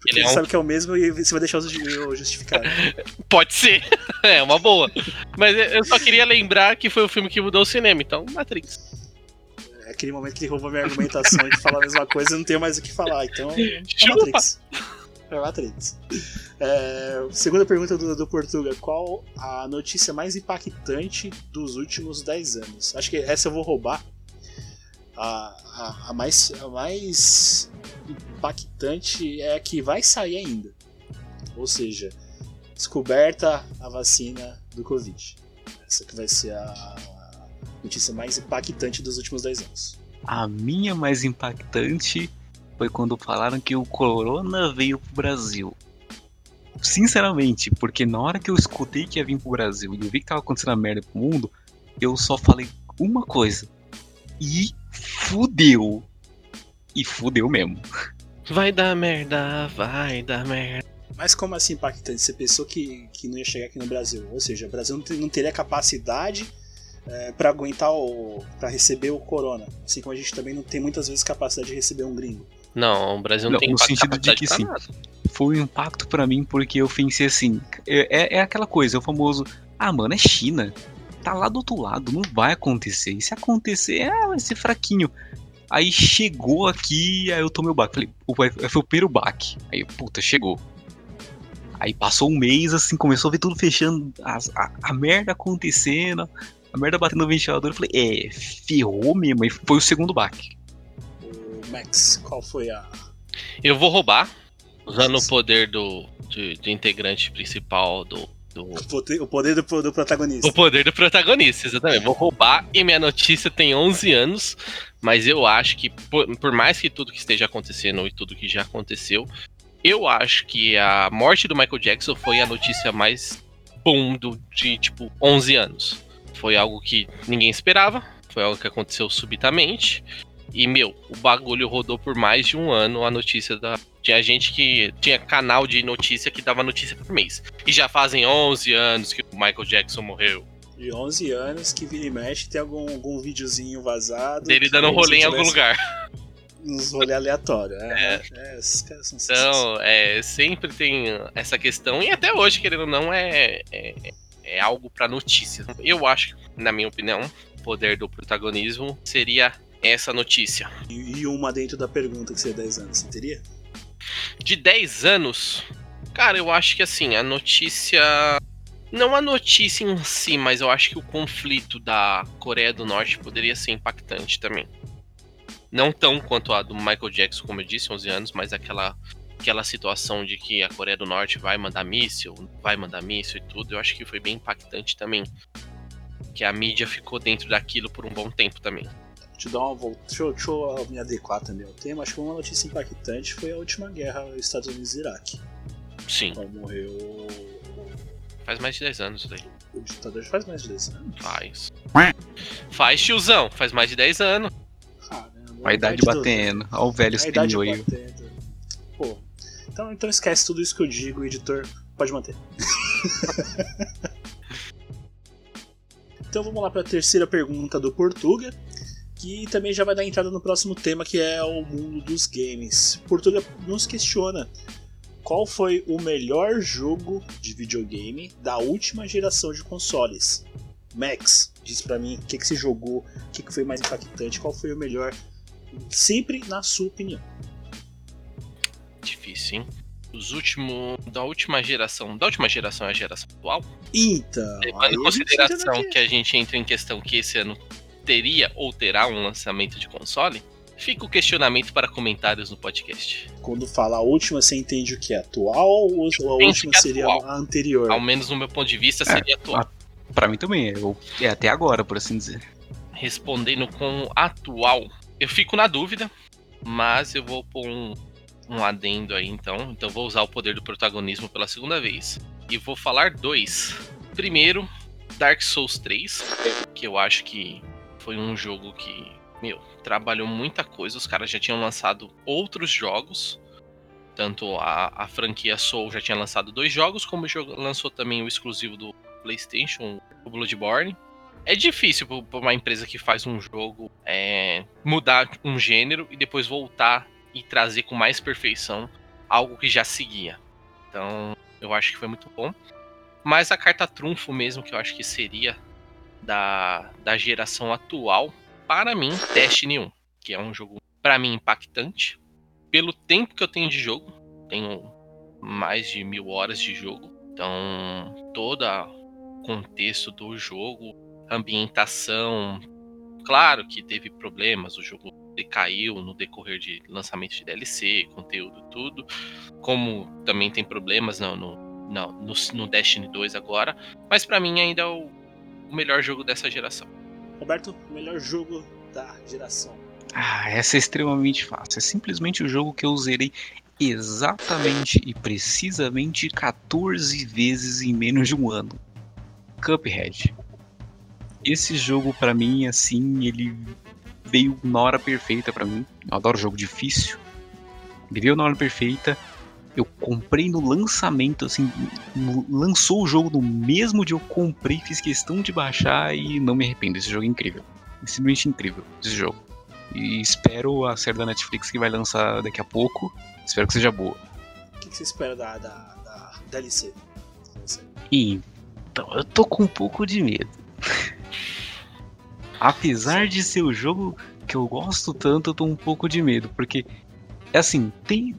Porque Ele é um- sabe que é o mesmo e você vai deixar os justificar. Pode ser. é uma boa. Mas eu só queria lembrar que foi o filme que mudou o cinema, então Matrix. É aquele momento que ele roubou minha argumentação de falar a mesma coisa e não tenho mais o que falar. Então, é. Matrix. É Matrix. É, segunda pergunta do, do Portuga. Qual a notícia mais impactante dos últimos 10 anos? Acho que essa eu vou roubar. A, a, mais, a mais impactante é a que vai sair ainda. Ou seja, descoberta a vacina do Covid. Essa que vai ser a notícia mais impactante dos últimos 10 anos. A minha mais impactante foi quando falaram que o Corona veio pro Brasil. Sinceramente, porque na hora que eu escutei que ia vir pro Brasil e eu vi que tava acontecendo a merda pro mundo, eu só falei uma coisa. E fudeu. E fudeu mesmo. Vai dar merda, vai dar merda. Mas como assim impactante? Você pensou que, que não ia chegar aqui no Brasil? Ou seja, o Brasil não, te- não teria capacidade é, para aguentar o. para receber o corona. Assim como a gente também não tem muitas vezes capacidade de receber um gringo. Não, o Brasil não, Não, tem no sentido de capacidade que sim. nada. Foi um impacto pra mim porque eu pensei assim. É, é- é aquela coisa, é o famoso. Ah, mano, é China. Tá lá do outro lado, não vai acontecer. E se acontecer, ah, vai ser fraquinho. Aí chegou aqui, aí eu tomei o baque. Falei, "Pô, vai- foi o primeiro baque. Aí, puta, chegou. Aí passou um mês, assim, começou a ver tudo fechando, as- a, a merda acontecendo, a merda batendo no ventilador. Eu falei, é, ferrou mesmo. Aí foi o segundo baque. Max, qual foi a. Eu vou roubar, usando o poder do, do, do integrante principal do. Do O poder, do, do protagonista? o poder do protagonista, exatamente. Vou roubar e minha notícia tem 11 anos, mas eu acho que, por, por mais que tudo que esteja acontecendo e tudo que já aconteceu, eu acho que a morte do Michael Jackson foi a notícia mais boom do, de, tipo, 11 anos. Foi algo que ninguém esperava, foi algo que aconteceu subitamente. E, meu, o bagulho rodou por mais de um ano a notícia da. Tinha gente que. Tinha canal de notícia que dava notícia por mês. E já fazem 11 anos que o Michael Jackson morreu. De 11 anos que vira e mexe tem algum, algum videozinho vazado. Dele dando um rolê em algum lugar. Uns rolê aleatório. É, é. esses caras são. Então, é, sempre tem essa questão. E até hoje, querendo ou não, é, é, é algo pra notícia. Eu acho, na minha opinião, o poder do protagonismo seria essa notícia. E, e uma dentro da pergunta que seria 10 anos, você teria? De 10 anos, cara, eu acho que assim, a notícia. Não a notícia em si, mas eu acho que o conflito da Coreia do Norte poderia ser impactante também. Não tão quanto a do Michael Jackson, como eu disse, 11 anos, mas aquela, aquela situação de que a Coreia do Norte vai mandar míssil, vai mandar míssil e tudo, eu acho que foi bem impactante também. Que a mídia ficou dentro daquilo por um bom tempo também. Deixa eu dar uma volta. Deixa eu, deixa eu me adequar também ao tema. Acho que uma notícia impactante foi a última guerra Estados Unidos e Iraque. Sim, Quando morreu faz mais de 10 anos isso daí. o ditador faz mais de 10 anos. Faz. Faz, tiozão, faz mais de 10 anos. Caramba, A idade do- batendo. Olha o velho batendo. Pô. Então, então esquece tudo isso que eu digo, editor pode manter. então vamos lá para a terceira pergunta do Portuga, que também já vai dar entrada no próximo tema, que é o mundo dos games. Portuga nos questiona qual foi o melhor jogo de videogame da última geração de consoles. Max, diz pra mim o que, que você jogou, o que, que foi mais impactante, qual foi o melhor, sempre na sua opinião. Difícil, hein? Os últimos. Da última geração. Da última geração é a geração atual? Então, Levando em consideração que a gente entra em questão que esse ano teria ou terá um lançamento de console, fica o questionamento para comentários no podcast. quando fala a última, você entende o que é atual ou a última é seria atual. a anterior? Ao menos no meu ponto de vista, É, seria atual. Pra mim também, é, o- é até agora, por assim dizer. Respondendo com atual, eu fico na dúvida. Mas eu vou pôr um, um adendo aí então. Então vou usar o poder do protagonismo pela segunda vez. E vou falar dois. Primeiro, Dark Souls 3, que eu acho que foi um jogo que, meu, trabalhou muita coisa. Os caras já tinham lançado outros jogos. Tanto a, a franquia Soul já tinha lançado dois jogos, como lançou também o exclusivo do PlayStation, o Bloodborne. É difícil para uma empresa que faz um jogo é, mudar um gênero e depois voltar e trazer com mais perfeição algo que já seguia. Então, eu acho que foi muito bom. Mas a carta trunfo mesmo, que eu acho que seria da, da geração atual, para mim, Destiny 1, que é um jogo, para mim, impactante. Pelo tempo que eu tenho de jogo, tenho mais de mil horas de jogo. Então, todo o contexto do jogo, ambientação. Claro que teve problemas, o jogo decaiu no decorrer de lançamento de DLC, conteúdo, tudo. Como também tem problemas no, no, no, no Destiny 2 agora. Mas para mim ainda é o, o melhor jogo dessa geração. Roberto, melhor jogo da geração. Ah, essa é extremamente fácil. É simplesmente o jogo que eu zerei exatamente e precisamente 14 vezes em menos de um ano. Cuphead. Esse jogo para mim assim, ele veio na hora perfeita para mim. Eu adoro jogo difícil. Ele veio na hora perfeita. Eu comprei no lançamento, assim, no, lançou o jogo no mesmo dia eu comprei, fiz questão de baixar e não me arrependo. Esse jogo é incrível. É simplesmente incrível, esse jogo. E espero a série da Netflix que vai lançar daqui a pouco. Espero que seja boa. O que, que você espera da, da, da DLC? Então, eu tô com um pouco de medo. Apesar de ser o jogo que eu gosto tanto, eu tô um pouco de medo, porque é assim, tem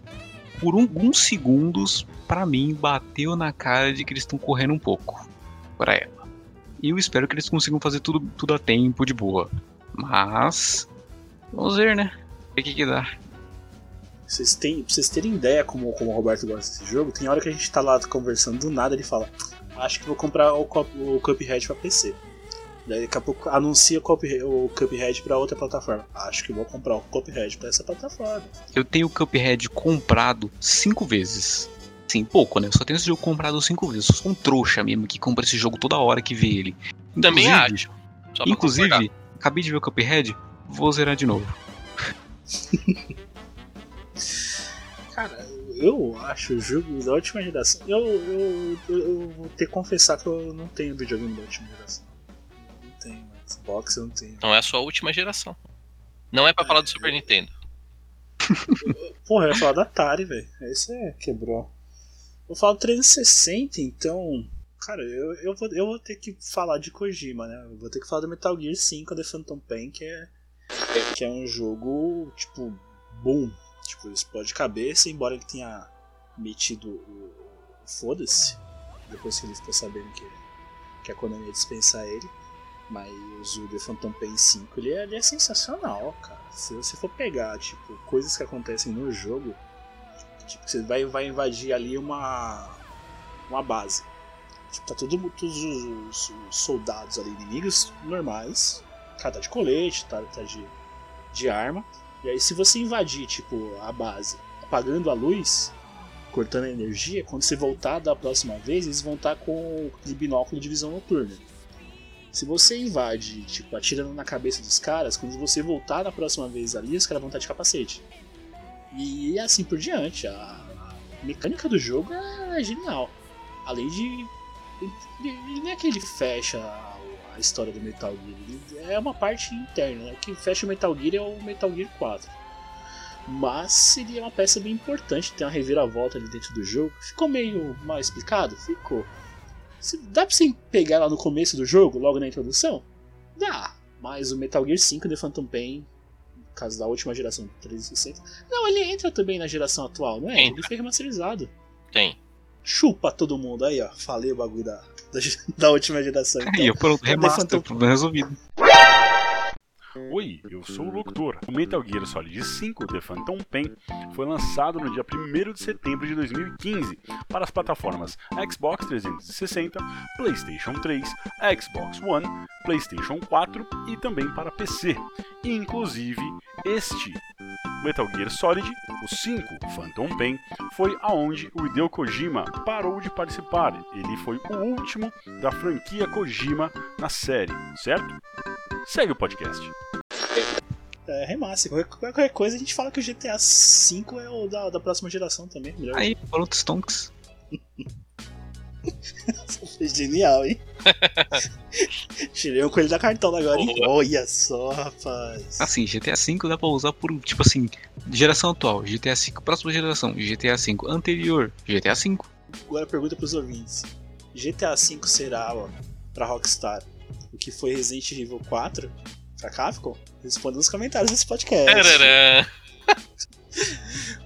por alguns segundos para mim bateu na cara de que eles estão correndo um pouco para ela. E eu espero que eles consigam fazer tudo, tudo a tempo de boa. Mas vamos ver, né? O que que dá. Vocês têm, pra vocês terem ideia como, como o Roberto gosta desse jogo, tem hora que a gente tá lá conversando do nada ele fala: Acho que vou comprar o, o Cuphead pra PC. Daí daqui a pouco anuncia o Cuphead para outra plataforma. Acho que vou comprar o Cuphead para essa plataforma. Eu tenho o Cuphead comprado cinco vezes. Sim, pouco, né? Eu só tenho esse jogo comprado cinco vezes. Eu sou um trouxa mesmo que compra esse jogo toda hora que vê ele. Inclusive, Também acho. Inclusive, acabei de ver o Cuphead, vou zerar de novo. Cara, eu acho o jogo da última geração. Eu, eu, eu, eu, vou ter que confessar que eu não tenho videogame da última geração. Xbox eu não tenho. Não é a sua última geração. Não é para é, falar do Super Nintendo. Porra, eu ia falar da Atari, velho. Esse é, quebrou. Vou falar do 360, então. Cara, eu, eu, vou, eu vou ter que falar de Kojima, né? Eu vou ter que falar do Metal Gear 5 The Phantom Pain, que é, que é um jogo, tipo, boom. Tipo, explode cabeça, embora ele tenha metido o. Foda-se. Depois que ele ficou sabendo que, que a Konami ia dispensar ele. Mas o The Phantom Pain 5 ele é, ele é sensacional, cara. Se você for pegar, tipo, coisas que acontecem no jogo, tipo, você vai, vai invadir ali uma, uma base. Tipo, tá todos os, os soldados ali, inimigos normais. Cara, tá de colete, tá, tá de, de arma. E aí se você invadir, tipo, a base apagando a luz, cortando a energia, quando você voltar da próxima vez, eles vão estar com o binóculo de visão noturna. Se você invade, tipo, atirando na cabeça dos caras, quando você voltar na próxima vez ali, os caras vão estar de capacete. E assim por diante. A mecânica do jogo é genial. Além de. Ele não é que ele fecha a história do Metal Gear, é uma parte interna. Né? O que fecha o Metal Gear é o Metal Gear 4. Mas seria uma peça bem importante, ter uma reviravolta ali dentro do jogo. Ficou meio mal explicado? Ficou. Dá pra você pegar lá no começo do jogo, logo na introdução? Dá. Mas o Metal Gear 5 The Phantom Pain, no caso da última geração 360. Não, ele entra também na geração atual, não é? Entra. Ele foi remasterizado. Tem. Chupa todo mundo aí, ó. Falei o bagulho da, da, da última geração. Então. Aí, eu pronto, remaster, resolvido. Oi, eu sou o Locutor. O Metal Gear Solid 5 The Phantom Pain foi lançado no dia 1 de setembro de 2015 para as plataformas Xbox 360, PlayStation 3, Xbox One, PlayStation 4 e também para PC. Inclusive, este Metal Gear Solid, o 5, Phantom Pain, foi aonde o Hideo Kojima parou de participar. Ele foi o último da franquia Kojima na série, certo? Segue o podcast. É, remaster. Qualquer, qualquer coisa a gente fala que o GTA V é o da, da próxima geração também. Melhor. Aí, pronto, Stonks. Genial, hein? Tirei um coelho da cartola agora, hein? Olha só, rapaz. Assim, GTA V dá pra usar por, tipo assim, geração atual, GTA V, próxima geração, GTA V anterior, GTA V. Agora pergunta pros ouvintes: GTA V será, ó, pra Rockstar o que foi Resident Evil 4 pra Capcom? Responda nos comentários desse podcast.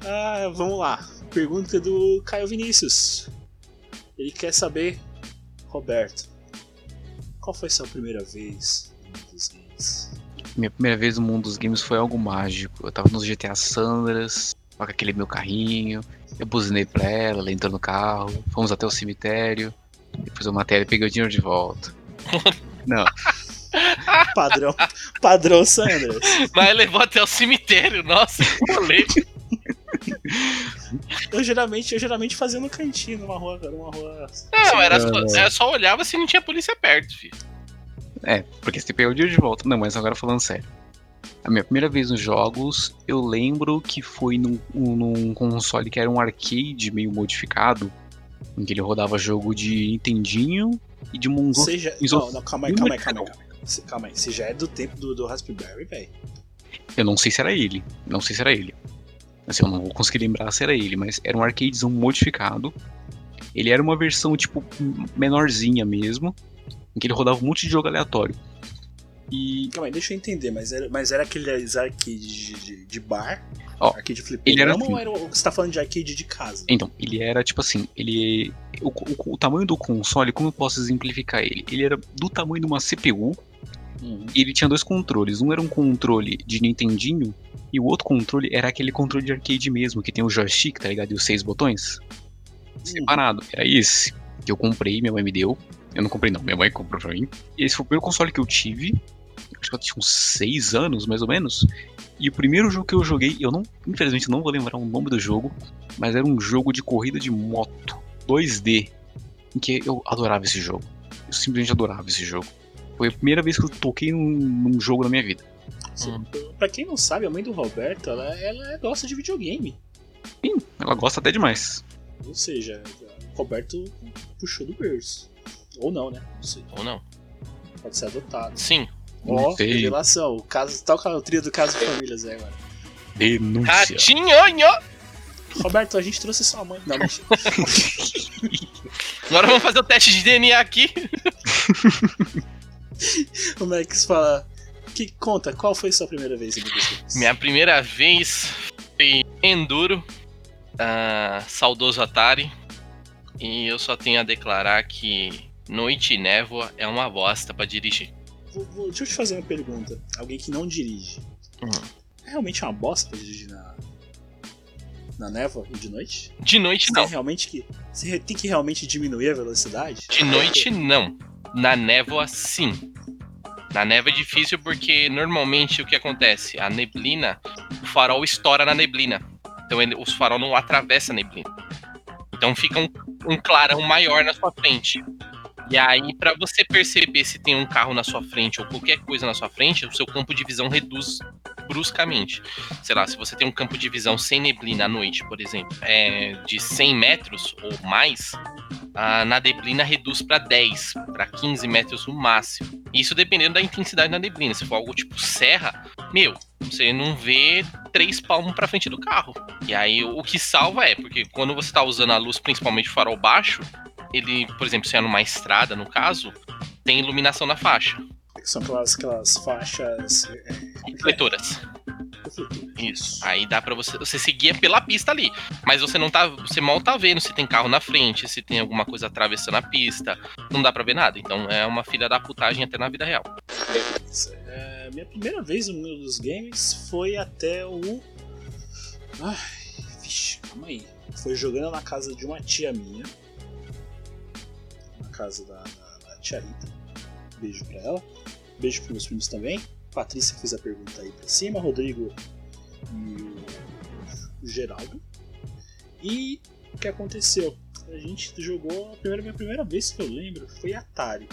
Ah, vamos lá. Pergunta do Caio Vinícius. Ele quer saber, Roberto, qual foi sua primeira vez no mundo dos games? Minha primeira vez no mundo dos games foi algo mágico. Eu tava nos GTA Sandras, com aquele meu carrinho. Eu buzinei pra ela, ela entrou no carro. Fomos até o cemitério. Depois eu matei ela e peguei o dinheiro de volta. Não, Padrão, padrão Sanders. Mas levou até o cemitério, nossa, que. Eu geralmente, eu geralmente fazia no cantinho, numa rua, numa rua. Não, era só, era só olhava se não tinha polícia perto, filho. É, porque você pegou o dinheiro de volta. Não, mas agora falando sério. A minha primeira vez nos jogos, eu lembro que foi num, um- num console que era um arcade meio modificado, em que ele rodava jogo de Nintendinho e de. Você já. Não, não, calma aí, calma aí, calma aí. Calma aí, Você- calma aí. Você já é do tempo do, do Raspberry, velho. Eu não sei se era ele, não sei se era ele. Assim, eu não vou conseguir lembrar se era ele, mas era um arcadezão modificado. Ele era uma versão, tipo, menorzinha mesmo, em que ele rodava um monte de jogo aleatório. E Calma aí, deixa eu entender, mas era, mas era aqueles arcade de, de, de bar? Ó, arcade flip ele era ou assim. era o, você tá falando de arcade de casa? Então, ele era tipo assim, ele. O, o- o tamanho do console, como eu posso exemplificar ele? Ele era do tamanho de uma CPU Uhum. e ele tinha dois controles. Um era um controle de Nintendinho e o outro controle era aquele controle de arcade mesmo, que tem o joystick, tá ligado? E os seis botões. Separado. Era esse que eu comprei, minha mãe me deu. Eu não comprei, não, minha mãe comprou pra mim. Esse foi o primeiro console que eu tive. Acho que eu tinha uns seis anos, mais ou menos. E o primeiro jogo que eu joguei, eu não, infelizmente não vou lembrar o nome do jogo, mas era um jogo de corrida de moto 2D, em que eu adorava esse jogo. Eu simplesmente adorava esse jogo. Foi a primeira vez que eu toquei num, num jogo na minha vida. Hum. Pra quem não sabe, a mãe do Roberto, ela, ela gosta de videogame. Sim, ela gosta até demais. Ou seja, o Roberto puxou do berço. Ou não, né? Não sei. Ou não? Pode ser adotado. Sim. Ó, sei. revelação. O caso, toca o trio do caso famílias aí, mano. Denúncia. Ratinhonho! Roberto, a gente trouxe sua mãe. Não, mentira. Agora vamos fazer o teste de DNA aqui. o Max fala. Que conta, qual foi sua primeira vez em? Minha primeira vez foi Enduro, ah, saudoso Atari. E eu só tenho a declarar que Noite e Névoa é uma bosta pra dirigir. Vou- vou- deixa eu te fazer uma pergunta. Alguém que não dirige. Hum. É realmente uma bosta dirigir na. Na névoa e de noite? De noite Você não. realmente que. Você tem que realmente diminuir a velocidade? De noite não. Na névoa sim. Na névoa é difícil porque normalmente o que acontece? A neblina, o farol estoura na neblina. Então ele, os farol não atravessa a neblina. Então fica um, um clarão maior na sua frente. E aí, pra você perceber se tem um carro na sua frente ou qualquer coisa na sua frente, o seu campo de visão reduz bruscamente. Sei lá, se você tem um campo de visão sem neblina à noite, por exemplo, é de 100 metros ou mais, ah, na neblina reduz pra 10, pra 15 metros no máximo. Isso dependendo da intensidade da neblina. Se for algo tipo serra, meu, você não vê três palmos pra frente do carro. E aí o que salva é, porque quando você tá usando a luz, principalmente farol baixo, ele, por exemplo, se é numa estrada, no caso, tem iluminação na faixa. São aquelas, aquelas faixas. É, Refletoras. refletoras. Isso. Aí dá pra você. Você seguir pela pista ali. Mas você não tá. Você mal tá vendo se tem carro na frente, se tem alguma coisa atravessando a pista. Não dá pra ver nada. Então é uma filha da putagem até na vida real. É, minha primeira vez no mundo dos games foi até o. Ai, vixe, calma aí. Foi jogando na casa de uma tia minha. Casa da, da, da tia Rita. Beijo pra ela. Beijo pros meus primos também. Patrícia fez a pergunta aí pra cima. Rodrigo e o Geraldo. E o que aconteceu? A gente jogou a primeira, minha primeira vez que eu lembro foi Atari.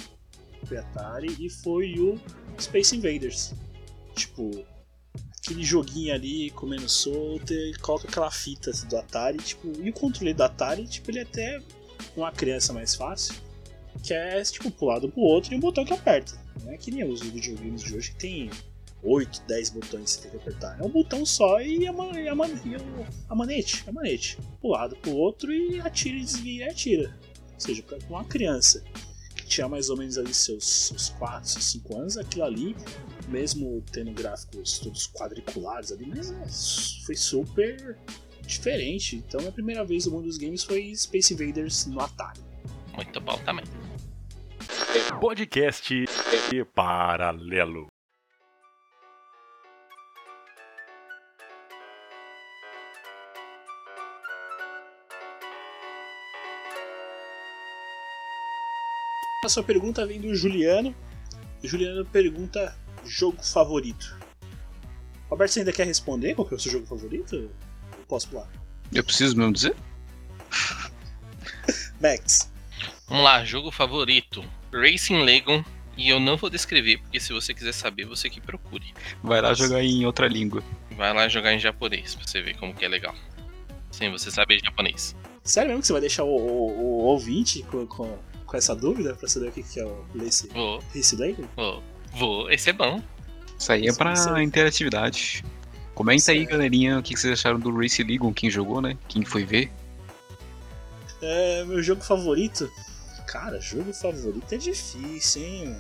Foi Atari e foi o Space Invaders. Tipo, aquele joguinho ali comendo solto e coloca aquela fita do Atari, tipo, e o controle do Atari, tipo, ele é até uma criança mais fácil, que é tipo de um pro outro e um botão que aperta. Não é que nem os videogames de hoje que tem 8, 10 botões que você tem que apertar. É um botão só e a, man e a, man e a manete, a manete. Pro lado pro outro e atira e desvia e atira. Ou seja, pra uma criança que tinha mais ou menos ali seus, seus 4, seus 5 anos, aquilo ali, mesmo tendo gráficos todos quadriculares ali, mas é, foi super diferente. Então a primeira vez no mundo dos games foi Space Invaders no Atari. Muito bom também. Podcast Paralelo. A sua pergunta vem do Juliano. O Juliano pergunta jogo favorito. Roberto, você ainda quer responder qual que é o seu jogo favorito? Eu posso pular. Eu preciso mesmo dizer? Max. Vamos lá, jogo favorito. Racing Legon. E eu não vou descrever, porque se você quiser saber, você que procure. Vai lá jogar em outra língua. Vai lá jogar em japonês, pra você ver como que é legal. Sem você saber japonês. Sério mesmo que você vai deixar o, o, o ouvinte com, com, com, essa dúvida pra saber o que, que é o vou. Race Legon? Vou. Vou. Esse é bom. Isso aí é pra interatividade. Comenta aí, Certo. galerinha, o que vocês acharam do Race League, quem jogou, né? Quem foi ver. É, meu jogo favorito? Cara, jogo favorito é difícil, hein?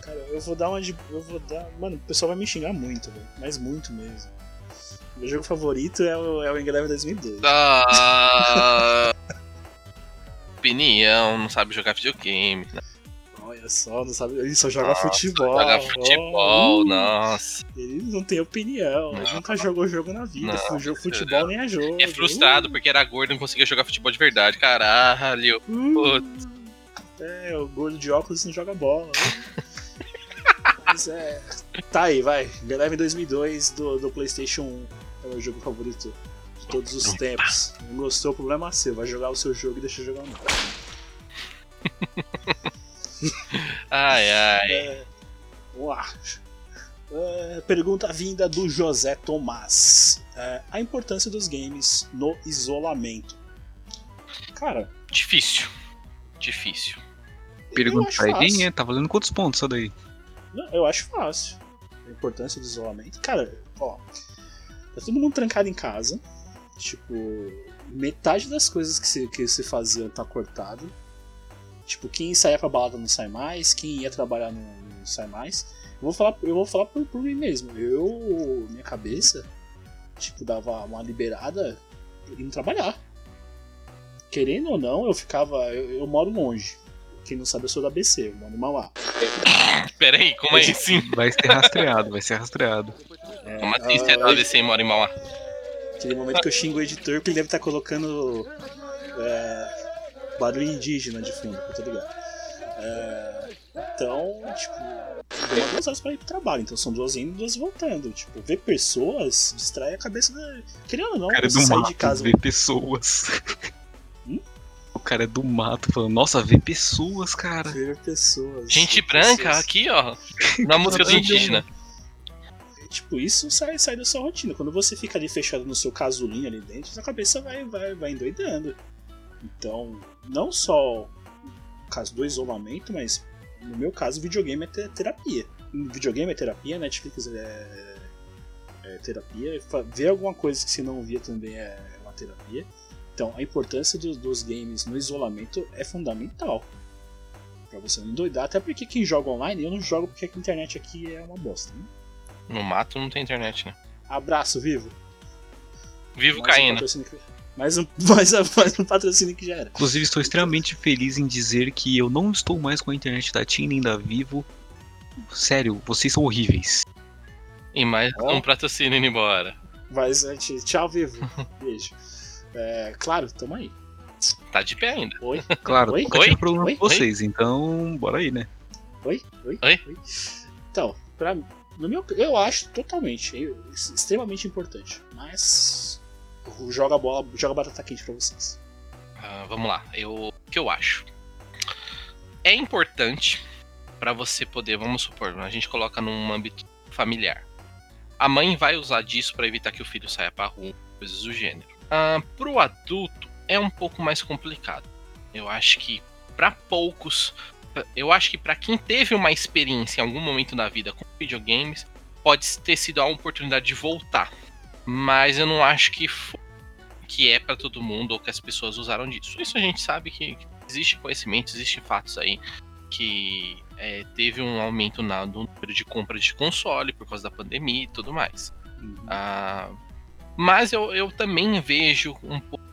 Cara, eu vou dar uma de. Eu vou dar. Mano, o pessoal vai me xingar muito, velho. Mas muito mesmo. Meu jogo favorito é o, é o Engrave 2002. Ah, opinião, não sabe jogar videogame. Olha só, não sabe. Ele só joga Nossa, futebol. Joga futebol, Oh, nossa. Ele não tem opinião. Ele Não. nunca jogou jogo na vida. Não, Jogo futebol nem é jogo. É frustrado porque era gordo e não conseguia jogar futebol de verdade. Caralho. Uh, é, o gordo de óculos não joga bola. né? Mas é. Tá aí, vai. Eleven 2002 do, do PlayStation 1 é o meu jogo favorito de todos os tempos. Não gostou, o problema é seu. Vai jogar o seu jogo e deixa eu jogar o meu. Ai, ai. É. É, pergunta vinda do José Tomás: É, A importância dos games no isolamento. Cara, Difícil. Difícil. Pergunta pra quem é, tá valendo quantos pontos isso daí? Não, eu acho fácil. A importância do isolamento. Cara, ó. Tá todo mundo trancado em casa. Tipo, metade das coisas que se, que se faziam tá cortado. Tipo, quem saía pra balada não sai mais, quem ia trabalhar não, não sai mais. Eu vou falar, eu vou falar por, por mim mesmo. Eu, minha cabeça, tipo, dava uma liberada indo trabalhar. Querendo ou não, eu ficava. Eu, eu moro longe. Quem não sabe, eu sou da BC, eu moro em Mauá. Pera aí, como é assim? Vai ser rastreado, vai ser rastreado. É, Como assim você ah, é da ABC e mora em Mauá? Aquele momento que eu xingo o editor, porque ele deve estar colocando é, barulho indígena de fundo, tô ligado. É, então, tipo, deu duas horas pra ir pro trabalho, então são duas indo e duas voltando. Tipo, ver pessoas distrai a cabeça da. Querendo ou não, O cara é você do sair mato, de casa. ver pessoas. Hum? O cara é do mato falando, nossa, ver pessoas, cara. Ver pessoas. Gente ver branca, pessoas. aqui, ó. Na música do indígena. Tipo, isso sai, sai da sua rotina. Quando você fica ali fechado no seu casulinho ali dentro, sua cabeça vai, vai, vai endoidando. Então, não só no caso do isolamento, mas no meu caso, videogame é te- terapia. Videogame é terapia, Netflix é, é terapia. Ver alguma coisa que você não via também é uma terapia. Então, a importância dos, dos games no isolamento é fundamental. Pra você não endoidar, até porque quem joga online, eu não jogo porque a internet aqui é uma bosta. Né? No mato não tem internet, né? Abraço, Vivo. Vivo Mais um caindo. que- Mais um, mais, um- mais um patrocínio que já era. Inclusive, estou extremamente feliz em dizer que eu não estou mais com a internet da TIM nem da Vivo. Sério, vocês são horríveis. E mais Ó. um patrocínio indo embora. Mas antes, tchau, Vivo. Beijo. É, claro, tamo aí. Tá de pé ainda. Oi? Claro, Oi? nunca Oi? tive problema Oi? com vocês, então bora aí, né? Oi? Oi? Oi? Então, pra, No meu, eu acho totalmente, eu- extremamente importante. Mas joga a bola, joga a batata quente pra vocês. Ah, vamos lá, eu, o que eu acho? É importante para você poder, vamos supor, a gente coloca num âmbito familiar. A mãe vai usar disso para evitar que o filho saia para rua, coisas do gênero. Ah, pro adulto é um pouco mais complicado. Eu acho que para poucos, eu acho que para quem teve uma experiência em algum momento da vida com videogames, pode ter sido a oportunidade de voltar. Mas eu não acho que que é para todo mundo ou que as pessoas usaram disso. Isso a gente sabe que existe conhecimento, existem fatos aí que é, teve um aumento na, no número de compra de console por causa da pandemia e tudo mais. Ah, mas eu, eu também vejo um pouco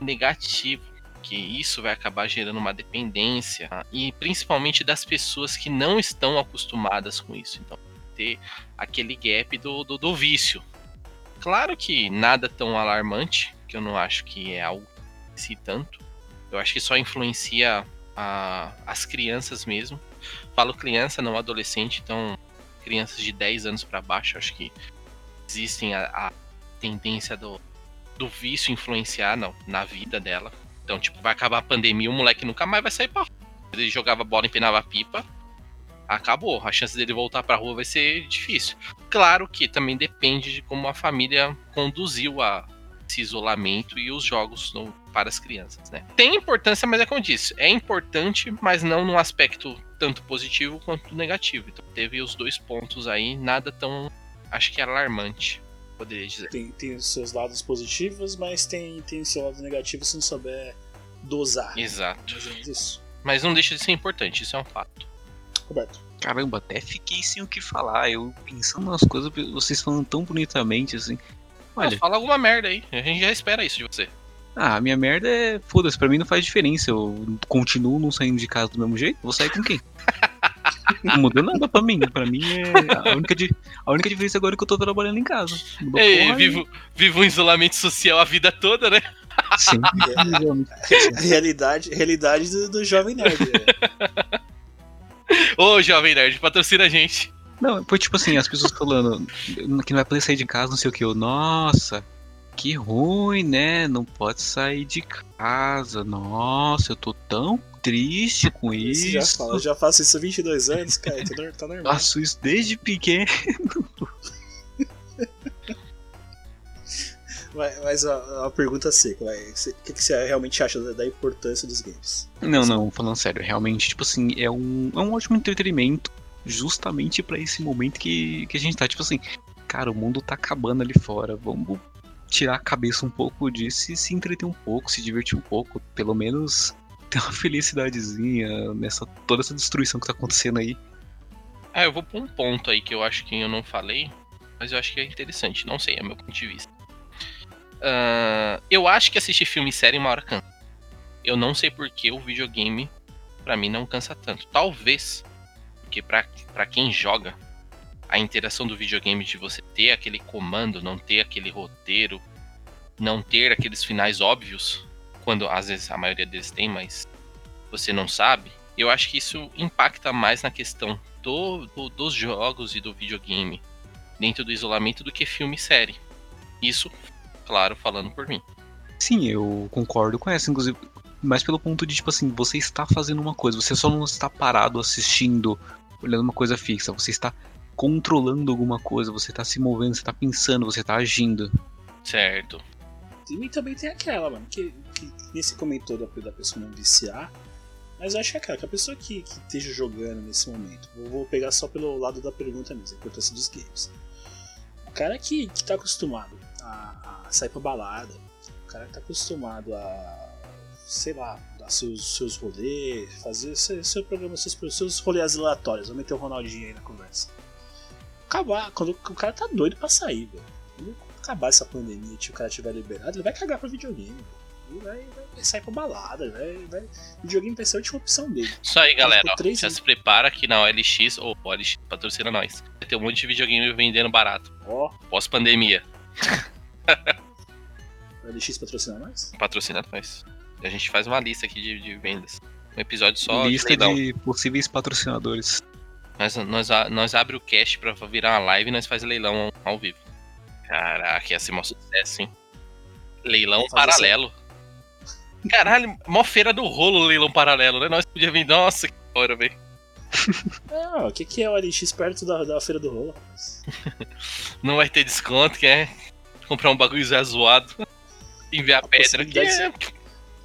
negativo que isso vai acabar gerando uma dependência ah, e principalmente das pessoas que não estão acostumadas com isso. Então, ter aquele gap do, do, do vício. Claro que nada tão alarmante, que eu não acho que é algo se tanto. Eu acho que só influencia a- as crianças mesmo. Falo criança, não adolescente, então crianças de 10 anos para baixo, acho que existem a, a tendência do, do vício influenciar na, na vida dela. Então, tipo, vai acabar a pandemia, o moleque nunca mais vai sair pra rua. Ele jogava bola, empinava pipa, acabou. A chance dele voltar pra rua vai ser difícil. Claro que também depende de como a família conduziu a, esse isolamento e os jogos no- para as crianças, né? Tem importância, mas é como eu disse, é importante, mas não num aspecto tanto positivo quanto negativo. Então teve os dois pontos aí, nada tão, acho que alarmante, poderia dizer. Tem, tem os seus lados positivos, mas tem, tem o seu lado negativo se não souber dosar. Exato. Isso. Mas não deixa de ser importante, isso é um fato. Roberto. Caramba, até fiquei sem o que falar. Eu pensando nas coisas, vocês falando tão bonitamente assim. Olha, Ah, fala alguma merda aí, a gente já espera isso de você. ah, a minha merda é. Foda-se, pra mim não faz diferença. Eu continuo não saindo de casa do mesmo jeito. Vou sair com quem? Não mudou nada pra mim. Pra mim é. A única, di- a única diferença agora é que eu tô trabalhando em casa. Mudou Ei, vivo, vivo um isolamento social a vida toda, né? A realidade, realidade do, do jovem nerd. né? Ô, Jovem Nerd, patrocina a gente. Não, foi tipo assim, as pessoas falando que não vai poder sair de casa, não sei o que. Eu, nossa, que ruim, né? Não pode sair de casa. Nossa, eu tô tão triste com Você já isso. fala, eu já faço isso há 22 anos, cara, tá tá normal. Faço isso desde pequeno. Mas, mas a, a pergunta seca, vai. O que, que você realmente acha da, da importância dos games? Não, não, falando sério, realmente, tipo assim, é um, é um ótimo entretenimento justamente pra esse momento que, que a gente tá. Tipo assim, cara, o mundo tá acabando ali fora, vamos tirar a cabeça um pouco disso e se entreter um pouco, se divertir um pouco, pelo menos ter uma felicidadezinha nessa toda essa destruição que tá acontecendo aí. Ah, eu vou pra um ponto aí que eu acho que eu não falei, mas eu acho que é interessante. Não sei, é meu ponto de vista. Ah, eu acho que assistir filme e série uma hora cansa. Eu não sei porque o videogame, pra mim, não cansa tanto. Talvez, porque pra quem joga, a interação do videogame de você ter aquele comando, não ter aquele roteiro, não ter aqueles finais óbvios, quando às vezes a maioria deles tem, mas você não sabe, eu acho que isso impacta mais na questão do, do- dos jogos e do videogame dentro do isolamento do que filme e série. Isso, claro, falando por mim. Sim, eu concordo com essa, inclusive, mas pelo ponto de, tipo assim, você está fazendo uma coisa, você só não está parado assistindo, olhando uma coisa fixa, você está controlando alguma coisa, você está se movendo, você está pensando, você está agindo. Certo. E também tem aquela, mano, que, que nesse comentou da, da pessoa não viciar, mas eu acho que é aquela, que a pessoa que, que esteja jogando nesse momento, vou, vou pegar só pelo lado da pergunta mesmo, a importância dos games. O cara que, que tá acostumado a, a sair pra balada, o cara que tá acostumado a, sei lá, dar seus, seus rolês, fazer seu, seu programa, seus, seus rolês aleatórios, vou meter o Ronaldinho aí na conversa. Acabar, quando o cara tá doido pra sair, velho. Quando acabar essa pandemia e o cara tiver liberado, ele vai cagar pra videogame. velho. Ele vai, vai, vai sair pra balada, vai, vai, videogame vai ser a última opção dele. Isso aí, galera. Ficou ó, já anos. se prepara que na OLX, ou OLX patrocina nós. Vai ter um monte de videogame vendendo barato. Ó, Pós-pandemia. a LX patrocina nós? Patrocina nós. A gente faz uma lista aqui de, de vendas. Um episódio só Lista de de possíveis patrocinadores. Nós, nós, nós abre o cast pra virar uma live e nós faz leilão ao vivo. Caraca, ia ser mó sucesso, hein? Leilão paralelo. Caralho, mó feira do rolo leilão paralelo, né? Nós podíamos vir. Nossa, que hora, velho. Ah, o que, que é o LX perto da, da Feira do Rolo? rapaz? Não vai ter desconto, quer comprar um bagulho Zé zoado. Enviar A pedra. Que é...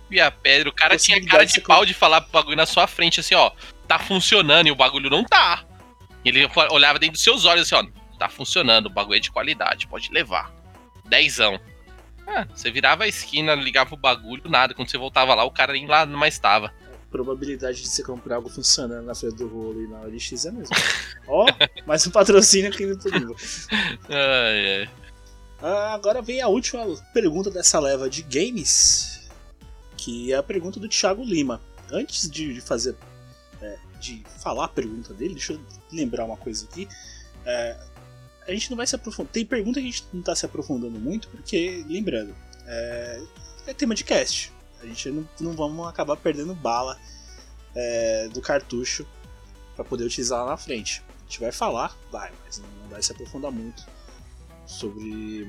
Enviar pedra. O cara tinha cara de pau de falar pro bagulho na sua frente, assim, ó. Tá funcionando e o bagulho não tá. E ele olhava dentro dos seus olhos, assim, ó. Tá funcionando, o bagulho é de qualidade, pode levar. Dezão. Ah, você virava a esquina, ligava o bagulho, nada. Quando você voltava lá, o cara nem lá mais tava. probabilidade de você comprar algo funcionando na Feira do Rolo e na OLX é mesmo. Ó, mais um patrocínio aqui no Turimbo. Ai, ai. Ah, agora vem a última pergunta dessa leva de games, que é a pergunta do Thiago Lima. Antes de, fazer, é, de falar a pergunta dele, deixa eu lembrar uma coisa aqui. É, a gente não vai se aprofundar. Tem pergunta que a gente não está se aprofundando muito, porque, lembrando, é, é tema de cast. A gente não, não vamos acabar perdendo bala é, do cartucho para poder utilizar lá na frente. A gente vai falar, vai, mas não vai se aprofundar muito sobre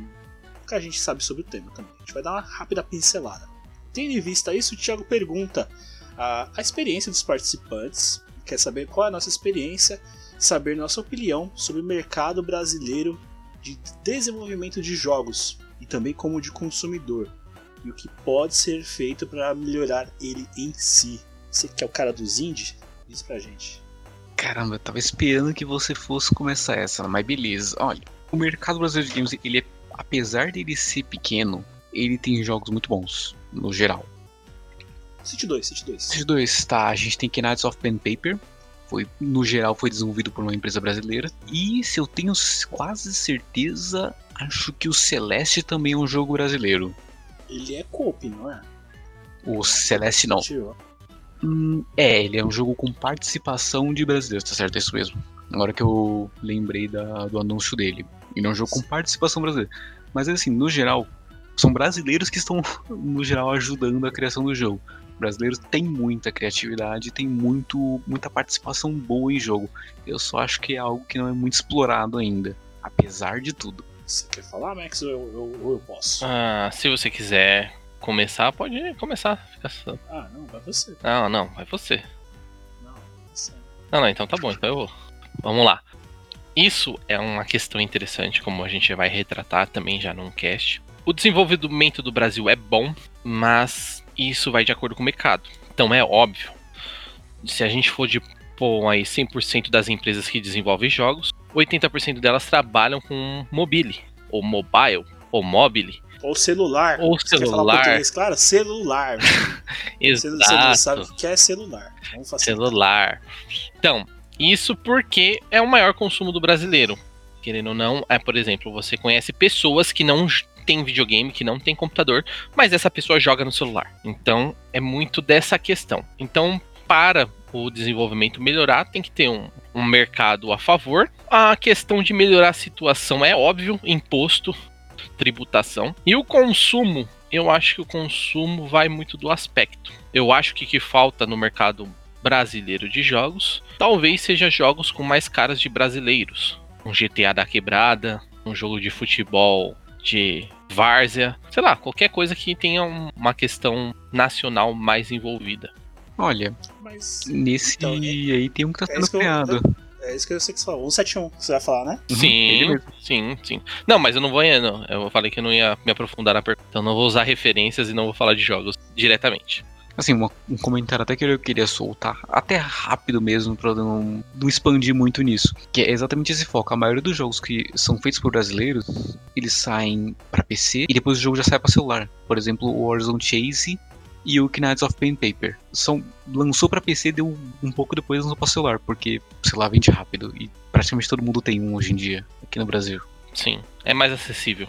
o que a gente sabe sobre o tema também. A gente vai dar uma rápida pincelada. Tendo em vista isso, o Thiago pergunta a, a experiência dos participantes, quer saber qual é a nossa experiência, saber nossa opinião sobre o mercado brasileiro de desenvolvimento de jogos e também como de consumidor e o que pode ser feito para melhorar ele em si. Você que é o cara dos indie, diz pra gente. Caramba, eu tava esperando que você fosse começar essa, mas beleza. Olha, o mercado brasileiro de games, ele é, apesar dele ser pequeno, ele tem jogos muito bons, no geral. City 2, City 2. Esses dois, tá? A gente tem Knights of Pen Paper. Foi, no geral, foi desenvolvido por uma empresa brasileira. E se eu tenho quase certeza, acho que o Celeste também é um jogo brasileiro. Ele é coop, não é? O Celeste não. Hum, é, ele é um jogo com participação de brasileiros, tá certo? É isso mesmo. Agora que eu lembrei da- do anúncio dele. Ele é um jogo com participação brasileira. Mas assim, no geral, são brasileiros que estão, no geral, ajudando a criação do jogo. Brasileiros têm muita criatividade, tem muito, muita participação boa em jogo. Eu só acho que é algo que não é muito explorado ainda, apesar de tudo. Você quer falar, Max, ou eu, eu- eu posso? Ah, se você quiser começar, pode começar. Fica só- Ah, não, vai você. Não, não, vai você. Não, você. Não, não, então tá bom, então eu vou. Vamos lá. Isso é uma questão interessante, como a gente vai retratar também já num cast. O desenvolvimento do Brasil é bom, mas isso vai de acordo com o mercado. Então é óbvio, se a gente for de pôr aí 100% das empresas que desenvolvem jogos, 80% delas trabalham com mobile, ou mobile, ou mobile, Ou celular. ou Você quer falar celular. português? Claro, celular. Você, você não Exato. sabe o que é celular. Celular. Então, isso porque é o maior consumo do brasileiro. Querendo ou não, é, por exemplo, você conhece pessoas que não têm videogame, que não têm computador, mas essa pessoa joga no celular. Então, é muito dessa questão. Então, para o desenvolvimento melhorar, tem que ter um, um mercado a favor. A questão de melhorar a situação é óbvio, imposto, tributação. E o consumo, eu acho que o consumo vai muito do aspecto. Eu acho que que falta no mercado brasileiro de jogos, talvez seja jogos com mais caras de brasileiros. Um GTA da quebrada, um jogo de futebol de várzea, sei lá, qualquer coisa que tenha um- uma questão nacional mais envolvida. Olha, Mas nesse Então, é- aí tem um que tá é sendo isso que eu- criado. é isso que eu sei que você falou. 171, você vai falar, né? Uhum, ele sim, mesmo. sim, sim. Não, mas eu não vou. não, Eu falei que eu não ia me aprofundar na pergunta. Então não vou usar referências e não vou falar de jogos diretamente. Assim, uma- um comentário até que eu queria soltar, até rápido mesmo, pra não, não expandir muito nisso. Que é exatamente esse foco. A maioria dos jogos que são feitos por brasileiros, eles saem pra PC e depois o jogo já sai pra celular. Por exemplo, o Warzone Chase e o Knights of Pen Paper. São, lançou pra PC, deu um pouco depois lançou pra celular, porque, lá, vende rápido. E praticamente todo mundo tem um hoje em dia, aqui no Brasil. Sim, é mais acessível.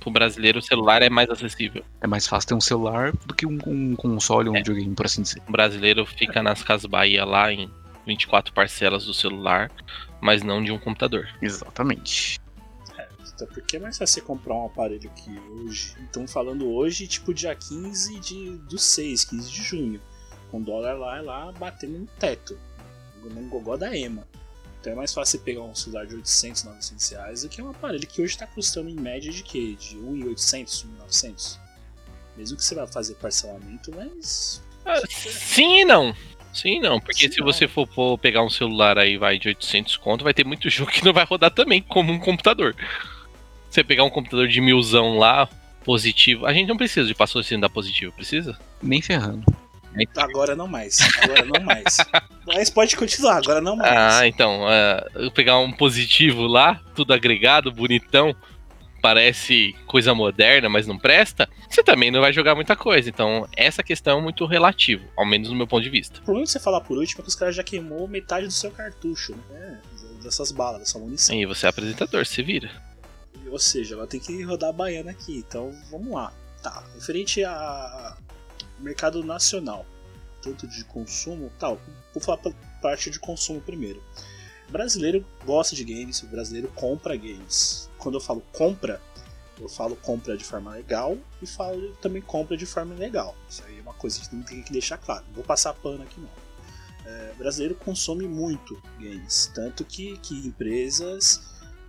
Pro brasileiro, o celular é mais acessível. É mais fácil ter um celular do que um, um console ou um É. videogame, por assim dizer. O brasileiro fica nas Casas Bahia lá em 24 parcelas do celular, mas não de um computador. Exatamente. Até porque é mais fácil você comprar um aparelho que hoje. Então falando hoje, tipo dia 15 de, do 6, 15 de junho. Com o dólar lá, lá batendo no teto. No gogó da EMA. Então é mais fácil você pegar um celular de 800, 900 reais do que um aparelho que hoje está custando em média de quê? De 1.800, 1.900. Mesmo que você vá fazer parcelamento, mas. Ah, sim e não. Sim e não, porque Sim, se não. você for pô, pegar um celular aí vai de 800 conto, vai ter muito jogo que não vai rodar também, como um computador. Você pegar um computador de milzão lá, positivo. A gente não precisa de patrocínio da positivo, precisa? Nem ferrando. Agora não mais. Agora não mais. Mas pode continuar, agora não mais. Ah, então, é, eu pegar um positivo lá, tudo agregado, bonitão, parece coisa moderna, mas não presta, você também não vai jogar muita coisa. Então, essa questão é muito relativa, ao menos no meu ponto de vista. O problema de você falar por último é que os caras já queimou metade do seu cartucho, né? Dessas balas, dessa munição. E você é apresentador, se vira. Ou seja, ela tem que rodar a baiana aqui. Então vamos lá. Tá, referente a mercado nacional, tanto de consumo, tal, vou falar pra parte de consumo primeiro. Brasileiro gosta de games, o brasileiro compra games. Quando eu falo compra, eu falo compra de forma legal e falo também compra de forma ilegal. Isso aí é uma coisa que tem que deixar claro. Não vou passar pano aqui não. É, brasileiro consome muito games, tanto que, que empresas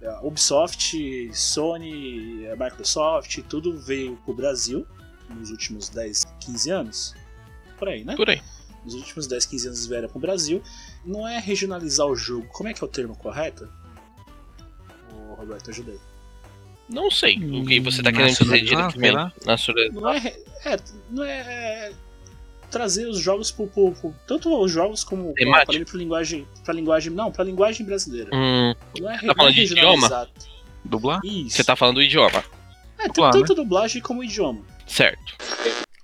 a Ubisoft, Sony, Microsoft, tudo veio pro Brasil nos últimos 10, 15 anos. Por aí, né? Por aí. Nos últimos 10, 15 anos vieram pro Brasil. Não é regionalizar o jogo. Como é que é o termo correto? Ô, Roberto, ajudei. Não sei o que você tá Hum, querendo dizer diretamente. Não é, é, não é, é trazer os jogos pro, pro- pro- tanto os jogos como Temático. para para linguagem, para linguagem, não, para linguagem brasileira. Hum, Não é, tá falando de idioma? Dublar? Isso. você tá falando do idioma. É, Dublar, tanto dublagem como idioma. Certo.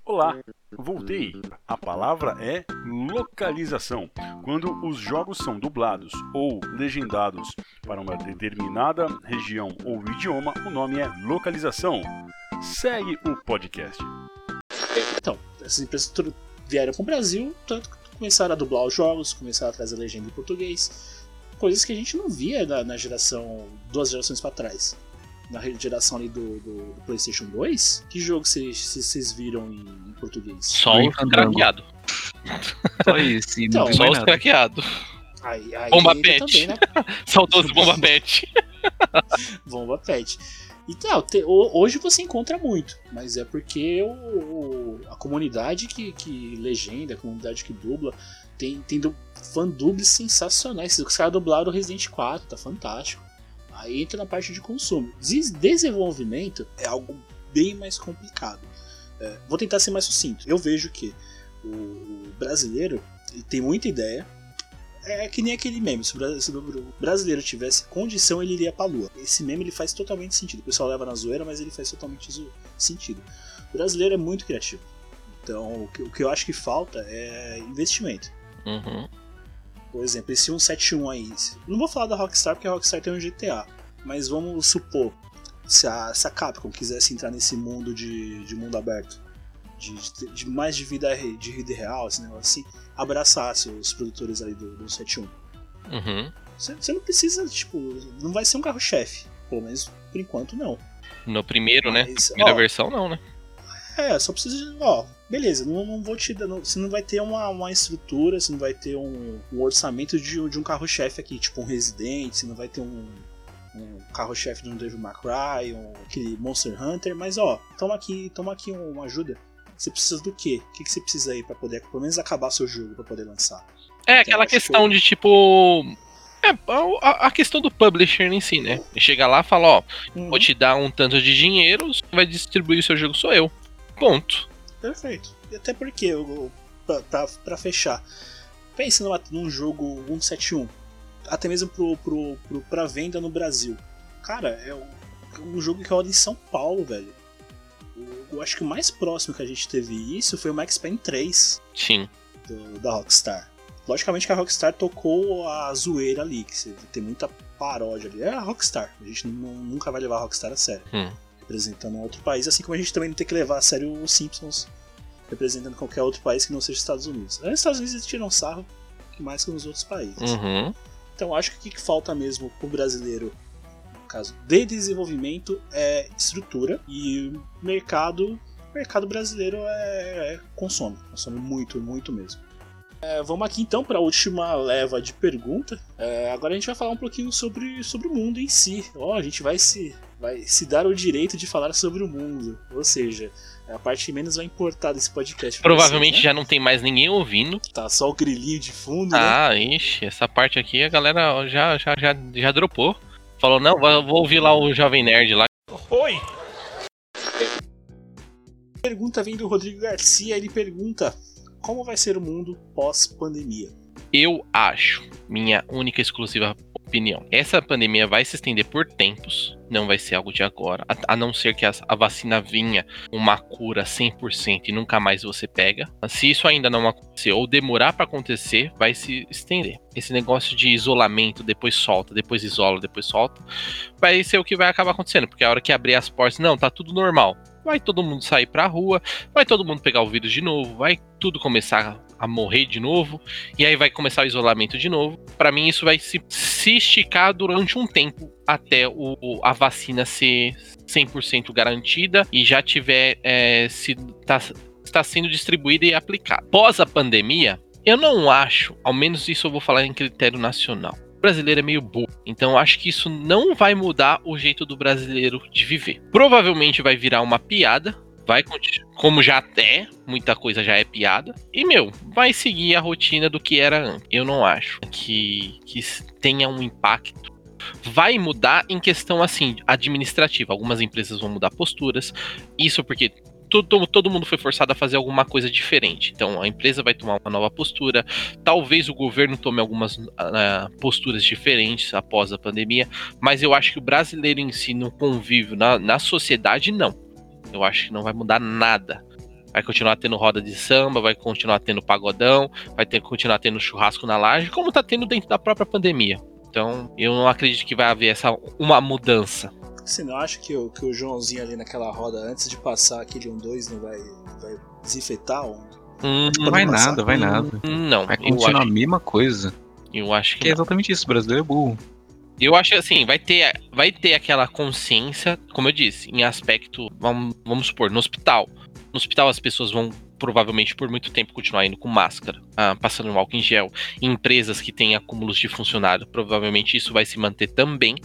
Olá, voltei. A palavra é localização. Quando os jogos são dublados ou legendados para uma determinada região ou idioma, o nome é localização. Segue o podcast. Então, essas empresas vieram para o Brasil, tanto que começaram a dublar os jogos, começaram a trazer legenda em português, coisas que a gente não via na, na geração, duas gerações para trás. Na geração ali do, do- do PlayStation 2, que jogo vocês viram em, em português? Só os Fandango. craqueados. Só isso. Então, Só os craqueados. Aí, aí Bomba Pet. também, né? Saudoso Bomba Pet. Bomba Pet. Então, te- ho- hoje você encontra muito, mas é porque o, o- a comunidade que, que legenda, a comunidade que dubla, tem, tem du- fã-dubs sensacionais. Os caras dublaram o Resident 4, tá fantástico. Aí entra na parte de consumo. Des- desenvolvimento é algo bem mais complicado. É, vou tentar ser mais sucinto. Eu vejo que o, brasileiro ele tem muita ideia, é que nem aquele meme. Se o brasileiro tivesse condição, ele iria pra lua. Esse meme ele faz totalmente sentido. O pessoal leva na zoeira, mas ele faz totalmente sentido. O brasileiro é muito criativo. Então, o que eu acho que falta é investimento. Uhum. Por exemplo, esse 171 aí. Não vou falar da Rockstar porque a Rockstar tem um GTA. Mas vamos supor, se a, se a Capcom quisesse entrar nesse mundo de, de mundo aberto, de, de- de mais de vida de vida real, esse negócio assim, abraçasse os produtores ali do, do 71. Uhum. Você, você não precisa, tipo, não vai ser um carro-chefe. Pelo menos por enquanto não. No primeiro, né? Mas, Primeira ó, versão, não, né? É, só precisa de. Ó, beleza, não, não vou te dar. não- você não vai ter uma, uma estrutura, você não vai ter um, um orçamento de, de um carro-chefe aqui, tipo um Resident, você não vai ter um, um carro-chefe de um Devil May Cry, um, aquele Monster Hunter, mas ó, toma aqui, toma aqui uma ajuda. Você precisa do quê? O que, que você precisa aí pra poder, pelo menos, acabar seu jogo pra poder lançar? É aquela acho questão de tipo. É, a, a questão do publisher em si, né? Chega lá e fala, ó, Uhum, vou te dar um tanto de dinheiro, vai distribuir o seu jogo sou eu. Ponto. Perfeito. E até porque, eu, pra, pra, pra fechar, pense numa, num jogo 171, até mesmo pro, pro, pro, pra venda no Brasil. Cara, é um, um jogo que roda em São Paulo, velho. Eu acho que o mais próximo que a gente teve isso foi o Max Payne 3 Sim. do- da Rockstar. Logicamente que a Rockstar tocou a zoeira ali, que tem muita paródia ali. É a Rockstar, a gente nu- nunca vai levar a Rockstar a sério Hum. Representando um outro país, assim como a gente também não tem que levar a sério os Simpsons representando qualquer outro país que não seja os Estados Unidos. Nos Estados Unidos eles tiram sarro mais que nos outros países. Uhum. Então acho que o que falta mesmo pro brasileiro, no caso de desenvolvimento, é estrutura e mercado. O mercado brasileiro é, é- consome, consome muito, muito mesmo. É, vamos aqui então para a última leva de pergunta. É, agora a gente vai falar um pouquinho sobre, sobre o mundo em si. Ó, a gente vai se, vai se dar o direito de falar sobre o mundo. Ou seja, é a parte que menos vai importar desse podcast. Provavelmente vocês, né? já não tem mais ninguém ouvindo. Tá só o grilinho de fundo, né? Ah, ixi, essa parte aqui a galera já, já, já, já dropou. Falou, não, vou vou ouvir lá o Jovem Nerd lá. Oi! Pergunta vem do Rodrigo Garcia. Ele pergunta: Como vai ser o mundo pós-pandemia? Eu acho, minha única e exclusiva opinião, essa pandemia vai se estender por tempos, não vai ser algo de agora, a, a não ser que as- a, vacina vinha uma cura 100% e nunca mais você pega. Se isso ainda não acontecer ou demorar para acontecer, vai se estender. Esse negócio de isolamento, depois solta, depois isola, depois solta, vai ser o que vai acabar acontecendo, porque a hora que abrir as portas, não, tá tudo normal. Vai todo mundo sair pra rua, vai todo mundo pegar o vírus de novo, vai tudo começar a morrer de novo, e aí vai começar o isolamento de novo. Pra mim, isso vai se, se esticar durante um tempo até o, a vacina ser 100% garantida e já tiver é, se tá, está sendo distribuída e aplicada. Pós a pandemia, eu não acho, ao menos isso eu vou falar em critério nacional. O brasileiro é meio burro, então acho que isso não vai mudar o jeito do brasileiro de viver. Provavelmente vai virar uma piada, vai como já é, muita coisa já é piada. E, meu, vai seguir a rotina do que era antes. Eu não acho que, que tenha um impacto. Vai mudar em questão, assim, administrativa. Algumas empresas vão mudar posturas. Isso porque todo, todo mundo foi forçado a fazer alguma coisa diferente. Então, a empresa vai tomar uma nova postura. Talvez o governo tome algumas ah, posturas diferentes após a pandemia. Mas eu acho que o brasileiro em si, no convívio, na, na sociedade, não. Eu acho que não vai mudar nada. Vai continuar tendo roda de samba, vai continuar tendo pagodão, vai ter, continuar tendo churrasco na laje, como tá tendo dentro da própria pandemia. Então, eu não acredito que vai haver essa uma mudança. Você não acha que o, que o Joãozinho ali naquela roda, antes de passar aquele 1-2, não vai, vai desinfetar? Um? Hum, Não vai nada, vai nada. não, Vai continuar a mesma coisa. eu acho que Que é exatamente isso, o brasileiro é burro. Eu acho assim, vai ter, vai ter aquela consciência, como eu disse, em aspecto, vamos, vamos supor, no hospital. No hospital as pessoas vão provavelmente por muito tempo continuar indo com máscara, ah, passando um álcool em gel. Em empresas que têm acúmulos de funcionário, provavelmente isso vai se manter também.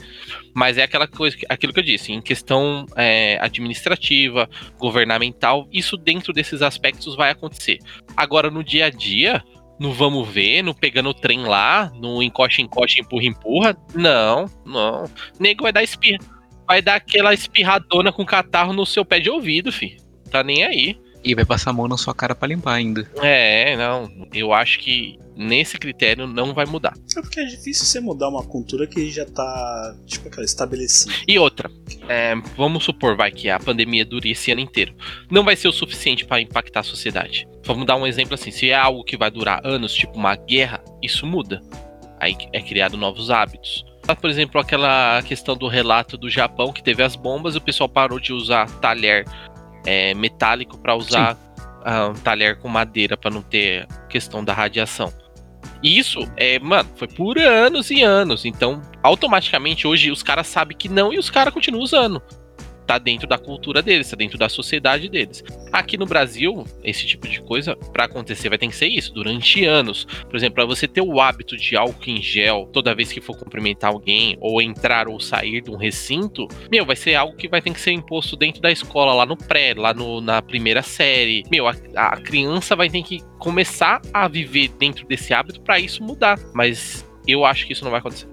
Mas é aquela coisa, aquilo que eu disse, em questão é, administrativa, governamental, isso dentro desses aspectos vai acontecer. Agora no dia a dia, no vamos ver, no pegando o trem lá, no encoste, encoste, empurra, empurra. Não, não. Nego vai dar espirra. Vai dar aquela espirradona com catarro no seu pé de ouvido, fi. Tá nem aí. E vai passar a mão na sua cara pra limpar ainda. É, não. Eu acho que nesse critério não vai mudar. É porque é difícil você mudar uma cultura que já tá, tipo, aquela estabelecida. E outra, é, vamos supor, vai, que a pandemia dure esse ano inteiro. Não vai ser o suficiente para impactar a sociedade. Vamos dar um exemplo assim: se é algo que vai durar anos, tipo uma guerra, isso muda. Aí é criado novos hábitos. Por exemplo, aquela questão do relato do Japão que teve as bombas e o pessoal parou de usar talher é, metálico para usar um talher com madeira para não ter questão da radiação. E isso, é, mano, foi por anos e anos. Então, automaticamente, hoje os caras sabem que não e os caras continuam usando. Tá dentro da cultura deles, tá dentro da sociedade deles. Aqui no Brasil, esse tipo de coisa, pra acontecer, vai ter que ser isso, durante anos. Por exemplo, pra você ter o hábito de álcool em gel toda vez que for cumprimentar alguém, ou entrar ou sair de um recinto, meu, vai ser algo que vai ter que ser imposto dentro da escola, lá no pré, lá no- na primeira série. Meu, a, a criança vai ter que começar a viver dentro desse hábito pra isso mudar. Mas eu acho que isso não vai acontecer.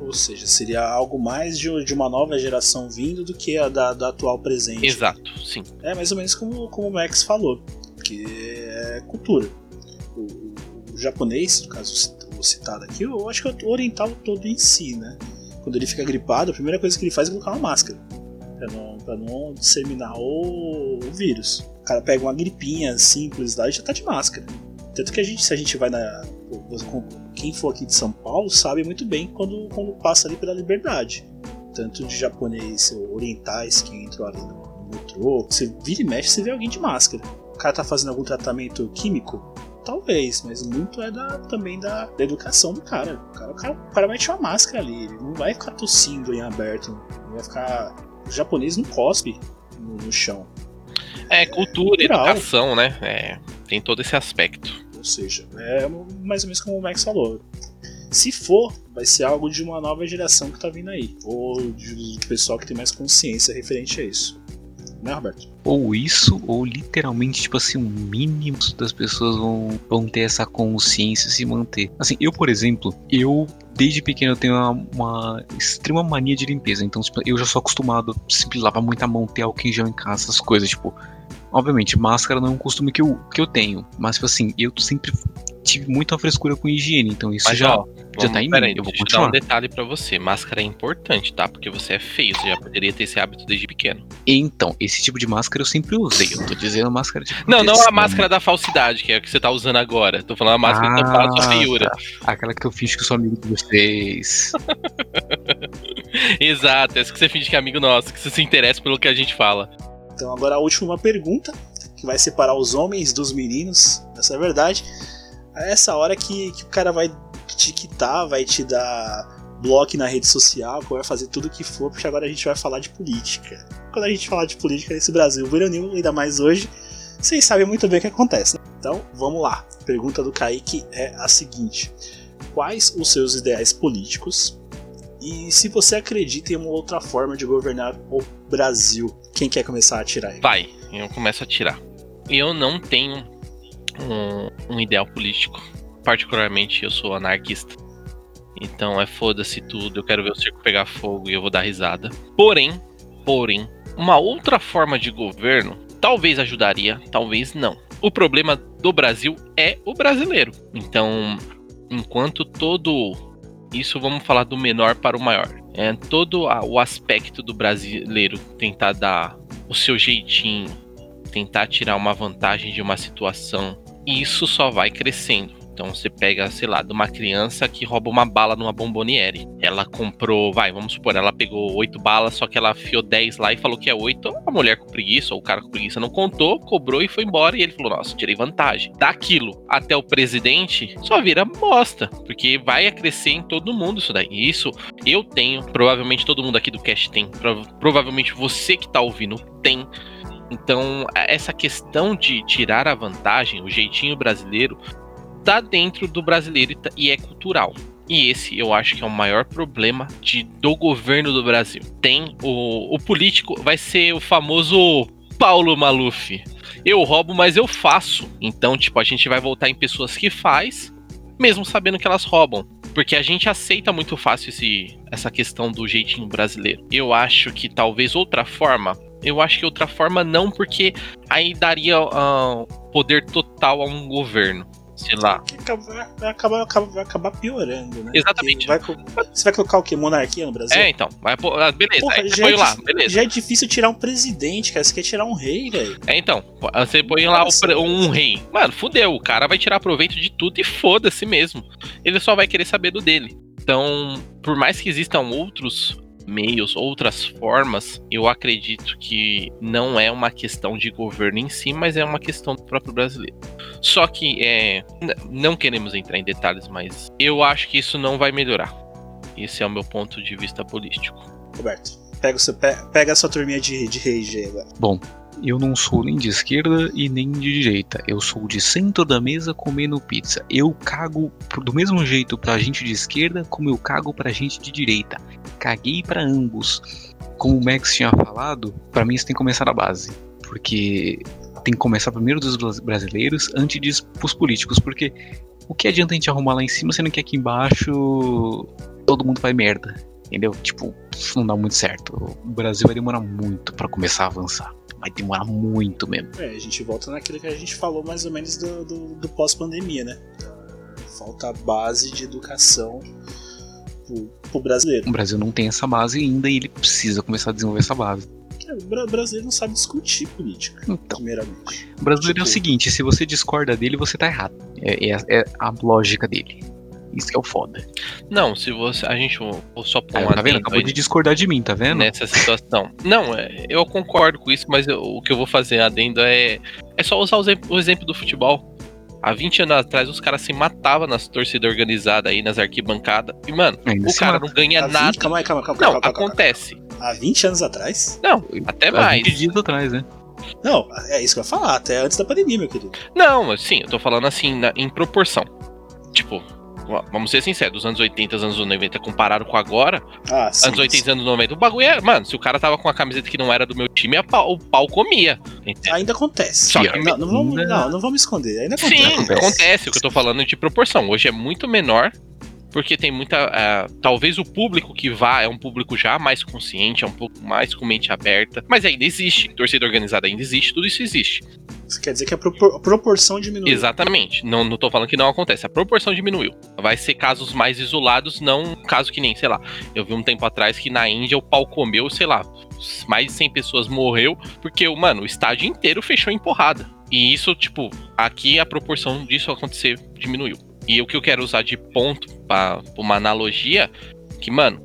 Ou seja, seria algo mais de, de uma nova geração vindo do que a da, da atual presente. Exato, sim. É mais ou menos como, como o Max falou, que é cultura. O, o- o japonês, no caso citado aqui, eu acho que é o oriental todo em si, né? Quando ele fica gripado, a primeira coisa que ele faz é colocar uma máscara. Pra não, pra não disseminar o, o vírus. O cara pega uma gripinha simples lá e já tá de máscara. Tanto que a gente, se a gente vai na. Quem for aqui de São Paulo sabe muito bem quando, quando passa ali pela liberdade. Tanto de japonês orientais que entram ali no, metrô. Você vira e mexe, você vê alguém de máscara. O cara tá fazendo algum tratamento químico? Talvez, mas muito é da, também da, da educação do cara. O cara, o cara. o cara mete uma máscara ali, ele não vai ficar tossindo em aberto. Não vai ficar. O japonês não cospe no, no chão. É cultura, Cultural. educação, né? É, tem todo esse aspecto. Ou seja, é mais ou menos como o Max falou. Se for, vai ser algo de uma nova geração que tá vindo aí. Ou de pessoal que tem mais consciência referente a isso. Né, Roberto? Ou isso, ou literalmente, tipo assim, um mínimo das pessoas vão, vão ter essa consciência e se manter. Assim, eu, por exemplo, eu desde pequeno eu tenho uma, uma, extrema mania de limpeza. Então, tipo, eu já sou acostumado a sempre lavar muita mão, ter álcool em gel em casa, essas coisas, tipo. Obviamente, máscara não é um costume que eu, que eu tenho. Mas, tipo assim, eu sempre tive muita frescura com higiene, então isso Mas, já, ó, já tá em mim. Peraí, Eu vou eu dar um continuar. detalhe pra você. Máscara é importante, tá? Porque você é feio, você já poderia ter esse hábito desde pequeno. Então, esse tipo de máscara eu sempre usei. Eu tô dizendo máscara de Não, não a máscara da falsidade, que é a que você tá usando agora. Tô falando a máscara que tampar a sua Ah, feiura. tá. Aquela que eu finge que eu sou amigo de vocês. Exato, essa que você finge que é amigo nosso, que você se interessa pelo que a gente fala. Então agora a última pergunta, que vai separar os homens dos meninos, essa é a verdade. É essa hora que, que o cara vai te quitar, vai te dar bloco na rede social, vai fazer tudo o que for, porque agora a gente vai falar de política. Quando a gente falar de política nesse Brasil Brasil, ainda mais hoje, vocês sabem muito bem o que acontece. né? Então, vamos lá. Pergunta do Kaique é a seguinte: Quais os seus ideais políticos? E se você acredita em uma outra forma de governar o Brasil, quem quer começar a atirar? Vai, eu começo a tirar. Eu não tenho um, um ideal político. Particularmente, eu sou anarquista. Então é foda-se tudo, eu quero ver o circo pegar fogo e eu vou dar risada. Porém, porém, uma outra forma de governo talvez ajudaria, talvez não. O problema do Brasil é o brasileiro. Então, enquanto todo isso vamos falar do menor para o maior. É todo a- o aspecto do brasileiro tentar dar o seu jeitinho, tentar tirar uma vantagem de uma situação, isso só vai crescendo. Então você pega, sei lá, de uma criança que rouba uma bala numa bomboniere. Ela comprou, vai, vamos supor, ela pegou oito balas, só que ela afiou 10 lá e falou que é oito. A mulher com preguiça, ou o cara com preguiça não contou, cobrou e foi embora. E ele falou: Nossa, tirei vantagem. Daquilo até o presidente, só vira bosta. Porque vai crescer em todo mundo isso daí. E isso eu tenho, provavelmente todo mundo aqui do cast tem, prova- provavelmente você que tá ouvindo tem. Então, essa questão de tirar a vantagem, o jeitinho brasileiro, tá dentro do brasileiro e tá- e é cultural. E esse eu acho que é o maior problema de, do governo do Brasil. Tem o, o político, vai ser o famoso Paulo Maluf. Eu roubo, mas eu faço. Então, tipo, a gente vai voltar em pessoas que faz, mesmo sabendo que elas roubam. Porque a gente aceita muito fácil esse, essa questão do jeitinho brasileiro. Eu acho que talvez outra forma. Eu acho que outra forma não, porque aí daria ah, poder total a um governo. Sei lá. Vai acabar, vai acabar- vai acabar piorando, né? Exatamente. Vai você vai colocar o quê? Monarquia no Brasil? É, então. Vai, ah, beleza, Porra, já, põe é lá, beleza. já é difícil tirar um presidente, cara. Você quer tirar um rei, velho. É, então, você põe lá Nossa, Deus. um rei. Mano, fudeu, o cara vai tirar proveito de tudo e foda-se mesmo. Ele só vai querer saber do dele. Então, por mais que existam outros meios, outras formas, eu acredito que não é uma questão de governo em si, mas é uma questão do próprio brasileiro. Só que é, não queremos entrar em detalhes, mas eu acho que isso não vai melhorar. Esse é o meu ponto de vista político. Roberto, pega, o seu, pe- pega a sua turminha de, de rage aí agora. Bom, eu não sou nem de esquerda e nem de direita. Eu sou de centro da mesa comendo pizza. Eu cago do mesmo jeito pra gente de esquerda como eu cago pra gente de direita. Caguei pra ambos. Como o Max tinha falado, pra mim isso tem que começar na base. Porque tem que começar primeiro dos bras- brasileiros antes de pros políticos. Porque o que adianta a gente arrumar lá em cima sendo que aqui embaixo todo mundo vai merda? Entendeu? Tipo, isso não dá muito certo. O Brasil vai demorar muito pra começar a avançar. Vai demorar muito mesmo. É, a gente volta naquilo que a gente falou mais ou menos do, do- do pós-pandemia, né? Falta a base de educação pro, pro brasileiro. O Brasil não tem essa base ainda e ele precisa começar a desenvolver essa base. Porque O bra- brasileiro não sabe discutir política, Então, primeiramente. o brasileiro é o Tipo- seguinte: se você discorda dele, você tá errado. É, é- é a lógica dele. Isso que é o foda. Não, se você. A gente só pôr Aí, um tá vendo? Acabou aí. de discordar de mim, tá vendo? nessa situação. Não, é, eu concordo com isso, mas eu- o que eu vou fazer adendo é. É só usar o, o exemplo do futebol. Há 20 anos atrás, os caras se matavam nas torcidas organizadas aí, nas arquibancadas. E, mano, Ainda o cara mata. não ganha Há 20 nada. Calma aí, calma, calma, Não, calma, calma, calma, acontece. calma. Há 20 anos atrás? Não, até Há mais. 20 dias atrás, né? Não, é isso que eu ia falar, até antes da pandemia, meu querido. Não, mas sim, eu tô falando assim, na- em proporção. Tipo, vamos ser sinceros, os anos 80, os anos 90 comparado com agora, Ah, sim. anos 80 anos 90, o bagulho é. Mano, se o cara tava com uma camiseta que não era do meu time, a pau- o pau comia. Entendeu? Ainda acontece. Só que- não, não, vamos, Não. não, vamos esconder. Ainda acontece. Sim, acontece. O que eu tô falando é de proporção. Hoje é muito menor, porque tem muita. ah, talvez o público que vá é um público já mais consciente, é um pouco mais com mente aberta. Mas ainda existe. Torcida organizada ainda existe, tudo isso existe. Isso quer dizer que a a proporção diminuiu. Exatamente. Não, não tô falando que não acontece. A proporção diminuiu. Vai ser casos mais isolados, não caso que nem, sei lá. Eu vi um tempo atrás que na Índia o pau comeu, sei lá, mais de 100 pessoas morreu, porque, mano, o estádio inteiro fechou em porrada. E isso, tipo, aqui a proporção disso acontecer diminuiu. E o que eu quero usar de ponto para uma analogia, que, mano,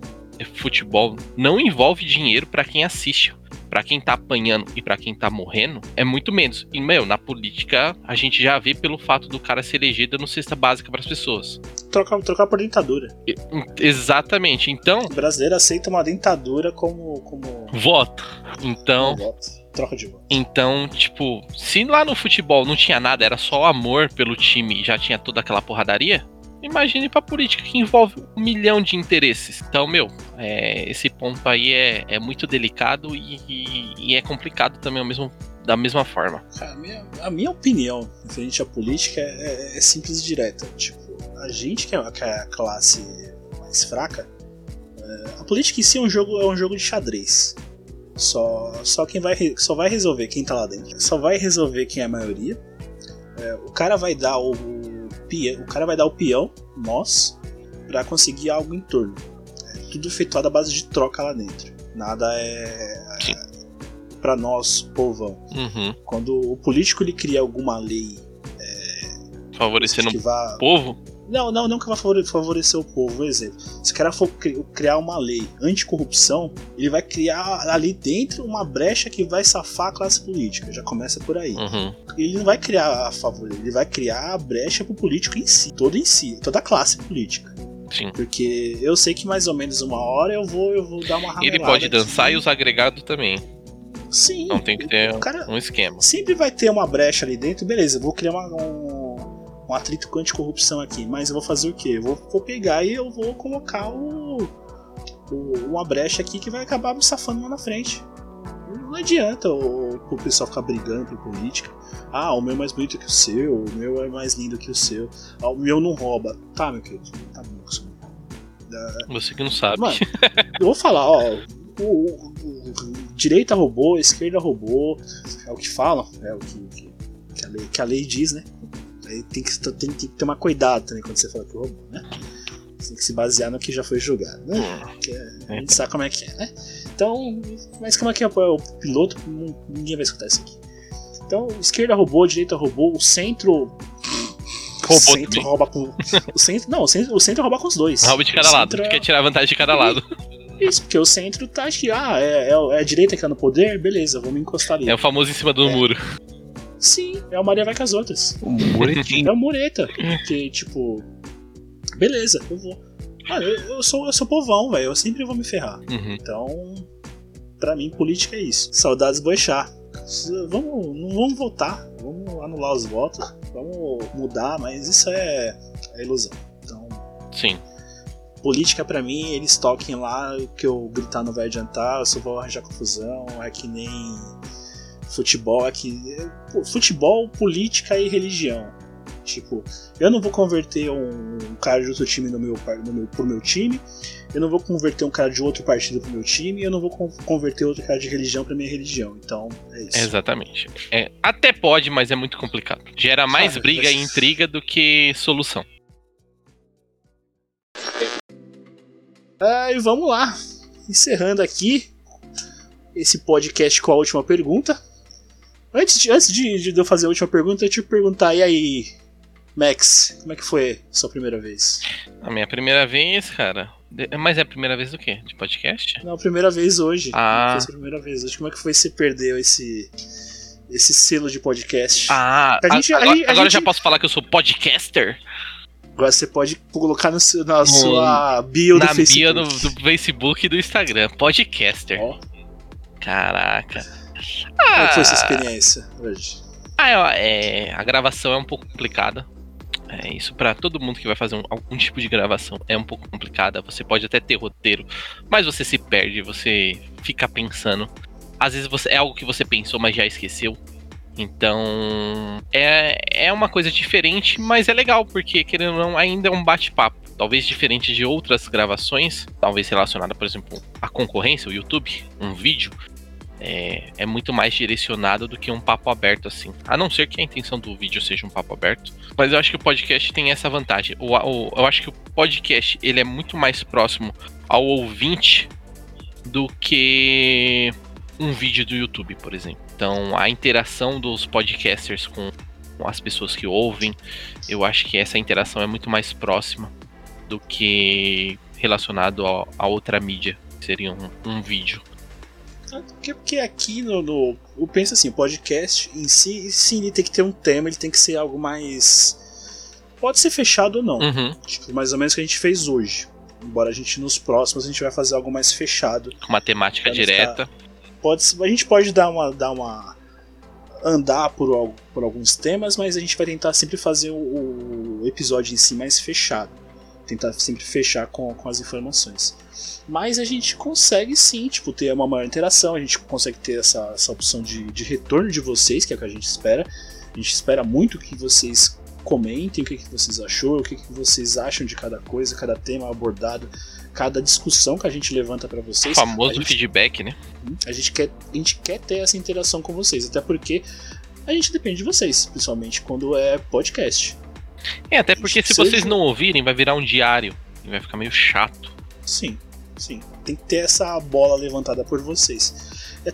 futebol não envolve dinheiro pra quem assiste. Pra quem tá apanhando e pra quem tá morrendo, é muito menos. E, meu, na política, a gente já vê pelo fato do cara ser elegido no cesta básica pras pessoas. Trocar, trocar por dentadura. E- Exatamente. Então, O brasileiro aceita uma dentadura como. como voto. Então, como voto. Troca de voto. então, tipo, se lá no futebol não tinha nada, era só amor pelo time e já tinha toda aquela porradaria, imagine pra política que envolve um milhão de interesses. Então, meu, é, esse ponto aí é, é muito delicado e, e- e é complicado também ao mesmo, da mesma forma. A minha, a minha opinião referente à política é, é- é simples e direta. Tipo, a gente que é, é a classe mais fraca, é, a política em si é um jogo, é um jogo de xadrez. Só, só quem vai só vai resolver quem tá lá dentro. Só vai resolver quem é a maioria. É, o cara vai dar o peão, o cara vai dar o peão, nós, pra conseguir algo em torno. É tudo efetuado à base de troca lá dentro. Nada é, é para nós, povão. Uhum. Quando o político ele cria alguma lei Favorecendo que o povo. Não, não, não que vai favore- favorecer o povo, por exemplo. Se o cara for cri- criar uma lei anticorrupção, ele vai criar ali dentro uma brecha que vai safar a classe política. Já começa por aí. Uhum. Ele não vai criar a favor, ele vai criar a brecha pro político em si, todo em si, toda a classe política. Sim. Porque eu sei que mais ou menos uma hora eu vou, eu vou dar uma Ele ramelada pode dançar aqui. e os agregados também. Sim. Então tem que ter cara, um esquema. sempre vai ter uma brecha ali dentro, beleza, eu vou criar uma- um, um atrito com anticorrupção aqui, mas eu vou fazer o quê? Eu vou, vou pegar e eu vou colocar o, o- uma brecha aqui que vai acabar me safando lá na frente. Não adianta o, o pessoal ficar brigando por política. Ah, o meu é mais bonito que o seu, o meu é mais lindo que o seu. Ah, o meu não rouba. Tá, meu querido, tá bom. que isso rouba. Você que não sabe. Mano, eu vou falar, ó. O, o- o- o- direita roubou, esquerda roubou. É o que falam, é o que, que, que a, lei, que a lei diz, né? Aí tem que, tem que tomar cuidado também quando você fala que roubou, né? Você tem que se basear no que já foi julgado, né? Porque a gente sabe como é que é, né? Então, mas como é que é o piloto? Não- Ninguém vai escutar isso aqui. Então, esquerda roubou, direita roubou, o centro. o Roubou centro também. rouba com. O centro, não, o centro, o centro rouba com os dois. Rouba de O cada lado. é- Quer tirar vantagem de cada lado. isso, porque o centro tá aqui, ah, é, é, é a direita que tá no poder, beleza, vamos encostar ali. É o famoso em cima do É. muro. Sim, é o Maria vai com as outras. O Moretinho. É o Mureta. Que, tipo, beleza, eu vou. Ah, eu, eu sou, eu sou povão, velho, eu sempre vou me ferrar. Uhum. Então, pra mim, política é isso. Saudades boixar. Vamos, não vamos votar, vamos anular os votos, vamos mudar, mas isso é, é ilusão. Então, Sim. política pra mim, eles toquem lá, que eu gritar não vai adiantar, eu só vou arranjar confusão, é que nem futebol, é pô, futebol, política e religião. Tipo, eu não vou converter um, um cara de outro time no meu, no meu, pro meu time, eu não vou converter um cara de outro partido pro meu time, eu não vou con- converter outro cara de religião pra minha religião. Então, é isso. Exatamente. É, até pode, mas é muito complicado. Gera mais briga e mas- intriga do que solução. Ah, e vamos lá. Encerrando aqui esse podcast com a última pergunta. Antes de, antes de, de eu fazer a última pergunta, eu te perguntar, e aí, Max, como é que foi a sua primeira vez? A minha primeira vez, cara. Mas é a primeira vez do quê? De podcast? Não, a primeira vez hoje. Ah. Foi a primeira vez hoje. Como é que foi que você perdeu esse, esse selo de podcast? Ah, A gente- a- a agora, gente- a agora já posso falar que eu sou podcaster? Agora você pode colocar no seu- na sua bio Na do Facebook. bio do, do Facebook e do Instagram. Podcaster. Ó, Caraca. Como foi essa experiência hoje? Ah, é, a gravação é um pouco complicada. É, isso para todo mundo que vai fazer um, algum tipo de gravação é um pouco complicada. Você pode até ter roteiro, mas você se perde, você fica pensando. Às vezes você, é algo que você pensou, mas já esqueceu. Então é, é uma coisa diferente, mas é legal, porque querendo ou não, ainda é um bate-papo. Talvez diferente de outras gravações, talvez relacionada, por exemplo, à concorrência, o YouTube, um vídeo é, é, muito mais direcionado do que um papo aberto assim. A não ser que a intenção do vídeo seja um papo aberto. Mas eu acho que o podcast tem essa vantagem. O, o, eu acho que o podcast ele é muito mais próximo ao ouvinte do que um vídeo do YouTube, por exemplo. Então a interação dos podcasters com, com as pessoas que ouvem, eu acho que essa interação é muito mais próxima do que relacionado a, a outra mídia, que seria um, um vídeo. Porque, porque aqui no, no. Eu penso assim, o podcast em si, sim, ele tem que ter um tema, ele tem que ser algo mais. Pode ser fechado ou não. Uhum. Tipo, mais ou menos o que a gente fez hoje. Embora a gente nos próximos a gente vai fazer algo mais fechado. Com uma temática direta. Ficar... Pode, a gente pode dar uma. Dar uma andar por, por alguns temas, mas a gente vai tentar sempre fazer o, o episódio em si mais fechado. Tentar sempre fechar com, com as informações. Mas a gente consegue sim, tipo, ter uma maior interação, a gente consegue ter essa, essa opção de, de retorno de vocês, que é o que a gente espera. A gente espera muito que vocês comentem o que, que vocês achou, o que, que vocês acham de cada coisa, cada tema abordado, cada discussão que a gente levanta para vocês. O famoso gente, feedback, né? A gente, quer, a gente quer ter essa interação com vocês, até porque a gente depende de vocês, principalmente quando é podcast. É, até porque se vocês não ouvirem, vai virar um diário e vai ficar meio chato. Sim. Sim, tem que ter essa bola levantada por vocês. É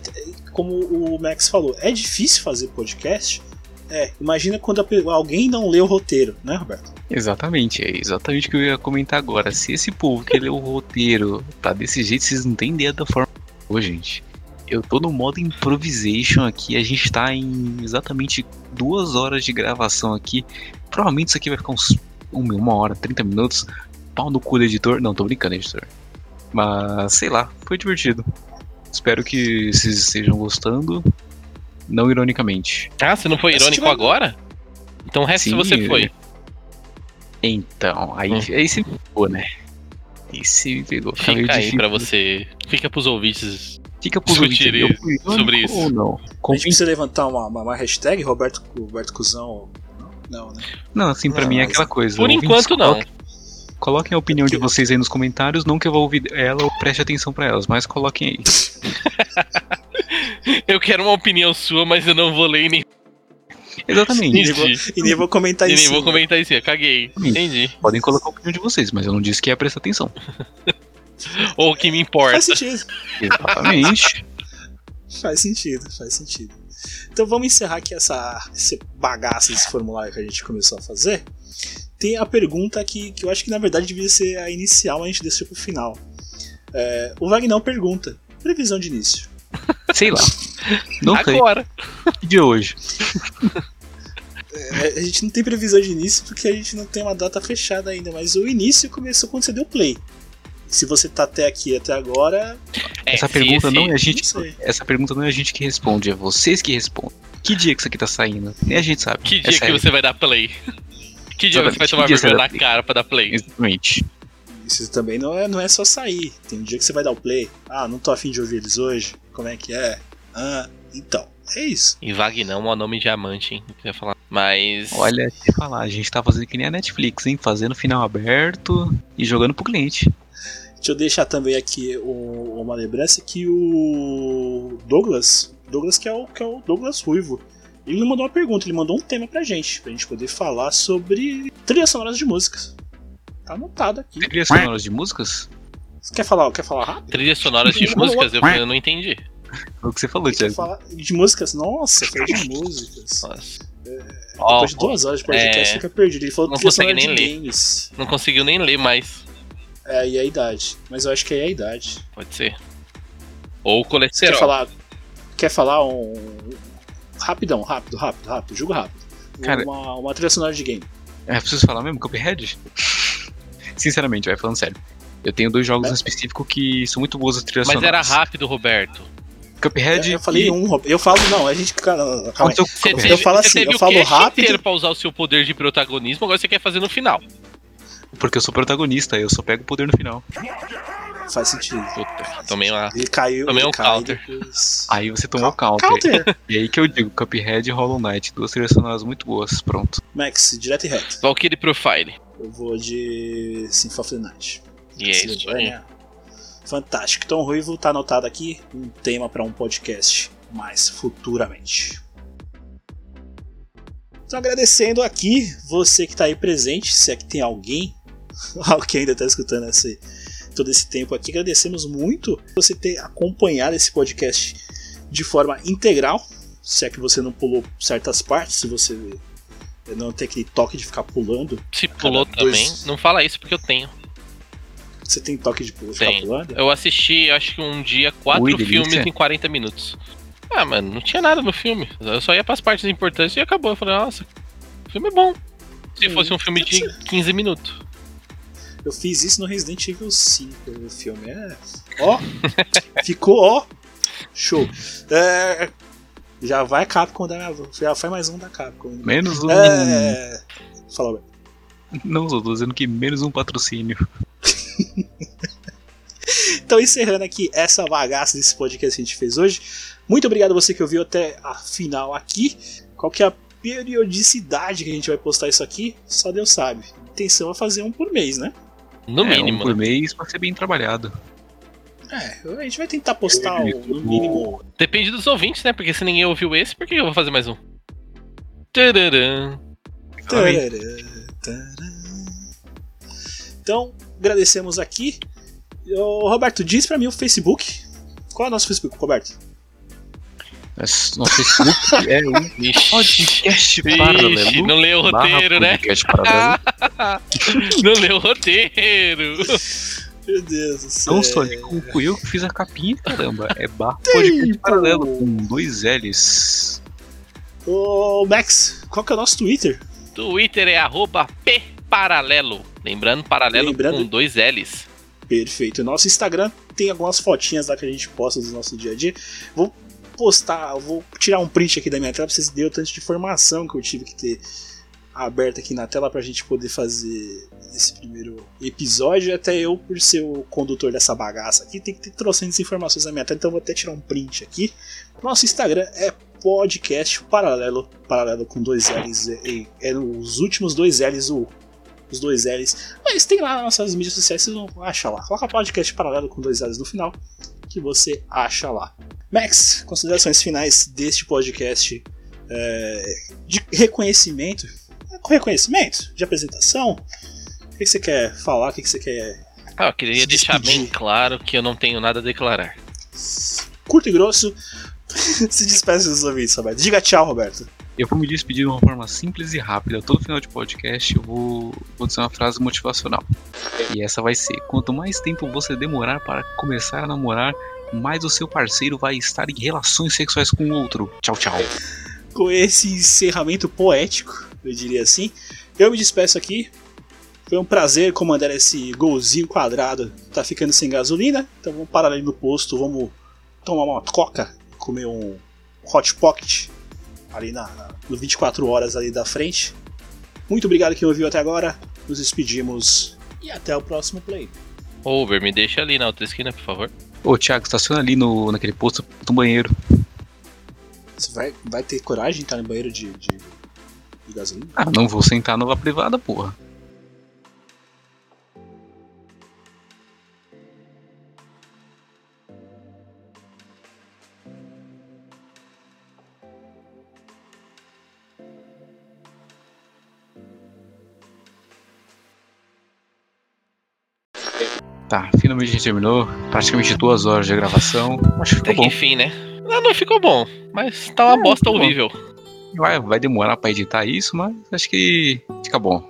como o Max falou, é difícil fazer podcast. É, imagina quando alguém não lê o roteiro, né, Roberto? Exatamente, é exatamente o que eu ia comentar agora. Se esse povo que lê o roteiro tá desse jeito, vocês não têm ideia da forma. Ô, gente, eu tô no modo improvisation aqui, a gente tá em exatamente duas horas de gravação aqui. Provavelmente isso aqui vai ficar uns uma hora, 30 minutos. Pau no cu do editor. Não, tô brincando, editor. Mas sei lá, foi divertido. Espero que vocês estejam gostando. Não ironicamente. Ah, você não foi irônico agora? Então o resto Sim, você foi. Então, aí, hum. aí você me pegou, né? Aí você me pegou. Fica aí difícil. pra você. Fica pros ouvintes. Fica pros ouvintes. sobre isso. Ou não? A gente precisa levantar uma, uma, uma hashtag, Roberto, Roberto Cusão. Não, né? Não, assim, pra não, mim é aquela coisa. Por enquanto, não. Coloquem a opinião de vocês aí nos comentários, não que eu vou ouvir ela ou preste atenção para elas, mas coloquem aí. eu quero uma opinião sua, mas eu não vou ler nem. Exatamente. E nem vou, e nem vou comentar isso. E nem vou comentar isso, caguei. Entendi. Podem colocar a opinião de vocês, mas eu não disse que ia prestar atenção. ou o que me importa. Faz sentido. Exatamente. faz sentido, faz sentido. Então vamos encerrar aqui essa, esse bagaço desse formulário que a gente começou a fazer tem a pergunta que, que eu acho que na verdade devia ser a inicial, a gente deixou pro final. É, o Wagner pergunta: previsão de início? Sei lá. Não Agora. sei. De hoje. É, a gente não tem previsão de início porque a gente não tem uma data fechada ainda, mas o início começou quando você deu play. Se você tá até aqui até agora. É, essa pergunta não é a gente. Essa pergunta não é a gente que responde, é vocês que respondem. Que dia que isso aqui tá saindo? Nem a gente sabe. Que dia é que você vai dar play? Que dia você vai tomar vergonha na cara pra dar play? Exatamente. Isso também não é, não é só sair. Tem um dia que você vai dar o play. Ah, não tô afim de ouvir eles hoje. Como é que é? Ah, então. É isso. E Vagnão é o nome diamante, hein? Eu ia falar. Mas. Olha, te falar, a gente tá fazendo que nem a Netflix, hein? Fazendo final aberto e jogando pro cliente. Deixa eu deixar também aqui uma lembrança que o Douglas, Douglas que é o, que é o Douglas Ruivo, ele não mandou uma pergunta, ele mandou um tema pra gente, pra gente poder falar sobre trilhas sonoras de músicas. Tá anotado aqui. Trilhas sonoras de músicas? Você quer falar, quer falar rápido? Trilhas sonoras de músicas? Eu, eu, não entendi. Foi o que você falou, Thiago. De músicas? Nossa, falei de músicas. Nossa. É, depois de duas horas de podcast, é... fica perdido. Ele falou não consegue nem ler. Games. Não conseguiu nem ler mais. É, e a idade. Mas eu acho que é a idade. Pode ser. Ou o colesterol. Quer falar, quer falar um, Rapidão, rápido, rápido, rápido, jogo rápido. Cara, uma, uma trilha sonora de game. É, preciso falar mesmo? Cuphead? Sinceramente, vai falando sério. Eu tenho dois jogos é? em específico que são muito boas as trilhas Mas sonoras. Mas era rápido, Roberto. Cuphead. Eu, eu falei e... um, eu falo, não, a gente. Calma, calma. Seu Você Cuphead. Eu falo você assim, teve eu o falo rápido. inteiro pra usar o seu poder de protagonismo, agora você quer fazer no final. Porque eu sou protagonista, eu só pego o poder no final. Faz sentido. Puta, tomei uma. Ele caiu. Tomei ele um counter. depois- Aí você tomou o Cal- counter. Counter! E aí que eu digo, Cuphead e Hollow Knight, duas trilhas sonoras muito boas, pronto. Max, direto e reto. Valkyrie Profile. Eu vou de Symphony of the Night. E é isso aí. Castlevania. Fantástico. Tom Ruivo tá anotado aqui um tema para um podcast mais futuramente. Então agradecendo aqui você que tá aí presente, se é que tem alguém que ainda tá escutando esse, todo esse tempo aqui, agradecemos muito você ter acompanhado esse podcast de forma integral, se é que você não pulou certas partes, se você não tem aquele toque de ficar pulando, Se pulou dois- também, não fala isso porque eu tenho. você tem toque de pulo, ficar pulando? Eu assisti, acho que um dia, quatro Ui, filmes em 40 minutos. Ah, mano, não tinha nada no filme. Eu só ia pras partes importantes e acabou. Eu falei, nossa, o filme é bom. Se Hum, fosse um filme de deve 15 minutos. Eu fiz isso no Resident Evil 5, o filme é. Ó! ficou, ó! Show! É, já vai Capcom da minha Já foi mais um da Capcom. Menos um. É. Fala, Alberto. Não, eu tô dizendo que menos um patrocínio. Então, encerrando aqui essa bagaça desse podcast que a gente fez hoje. Muito obrigado a você que ouviu até a final aqui. Qual que é a periodicidade que a gente vai postar isso aqui? Só Deus sabe. A intenção é fazer um por mês, né? No é, mínimo. um por né? mês pra ser bem trabalhado. É, a gente vai tentar postar o- no mínimo. Depende dos ouvintes, né? Porque se ninguém ouviu esse, por que eu vou fazer mais um? Então, agradecemos aqui. Ô, Roberto, diz pra mim o Facebook. Qual é o nosso Facebook, Roberto? Nosso Facebook é um podcast Ixi, paralelo. não leu o roteiro, né? podcast paralelo. Não leu o roteiro. Meu Deus do céu. Não sou Nico, fui eu que fiz a capinha, caramba. É barra podcast paralelo com dois L's. Ô, Max, qual que é o nosso Twitter? Twitter é arroba pparalelo. Lembrando, paralelo Lembrando- com dois L's. Perfeito. Nosso Instagram tem algumas fotinhas lá que a gente posta do nosso dia a dia. Vou postar, vou tirar um print aqui da minha tela pra vocês verem o tanto de informação que eu tive que ter aberta aqui na tela pra gente poder fazer esse primeiro episódio. Até eu, por ser o condutor dessa bagaça aqui, tem que ter trocentas informações na minha tela, então eu vou até tirar um print aqui. Nosso Instagram é podcast paralelo, paralelo com dois L's, é, é os últimos dois L's, o os dois L's. Mas tem lá nas nossas mídias sociais, vocês vão achar lá. Coloca podcast paralelo com dois L's no final, que você acha lá. Max, considerações finais deste podcast é, de reconhecimento. Reconhecimento? De apresentação? O que você quer falar? O que você quer. Ah, eu queria deixar bem claro que eu não tenho nada a declarar. Curto e grosso. Se despeça dos ouvintes, Roberto. Diga tchau, Roberto. Eu vou me despedir de uma forma simples e rápida. Todo final de podcast eu vou, vou dizer uma frase motivacional. E essa vai ser: quanto mais tempo você demorar para começar a namorar, mais o seu parceiro vai estar em relações sexuais com o outro. Tchau, tchau. com esse encerramento poético, eu diria assim, eu me despeço aqui. Foi um prazer comandar esse golzinho quadrado. Tá ficando sem gasolina, então vamos parar ali no posto, vamos tomar uma coca, comer um hot pocket ali na, no 24 horas ali da frente. Muito obrigado quem ouviu até agora. Nos despedimos e até o próximo play. Ô, Uber, me deixa ali na outra esquina, por favor. Ô, Thiago, estaciona ali no, naquele posto do banheiro. Você vai, vai ter coragem de estar no banheiro de, de, de gasolina? Ah, não vou sentar nova privada, porra. Tá, finalmente a gente terminou. Praticamente duas horas de gravação. Acho que Até ficou que bom. enfim, né? Ah, não ficou bom, mas tá uma É, bosta horrível. Vai, vai demorar pra editar isso, mas acho que fica bom.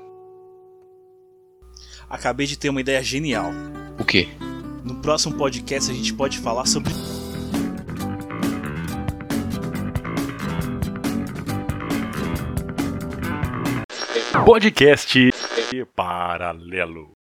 Acabei de ter uma ideia genial. O quê? No próximo podcast a gente pode falar sobre Podcast paralelo.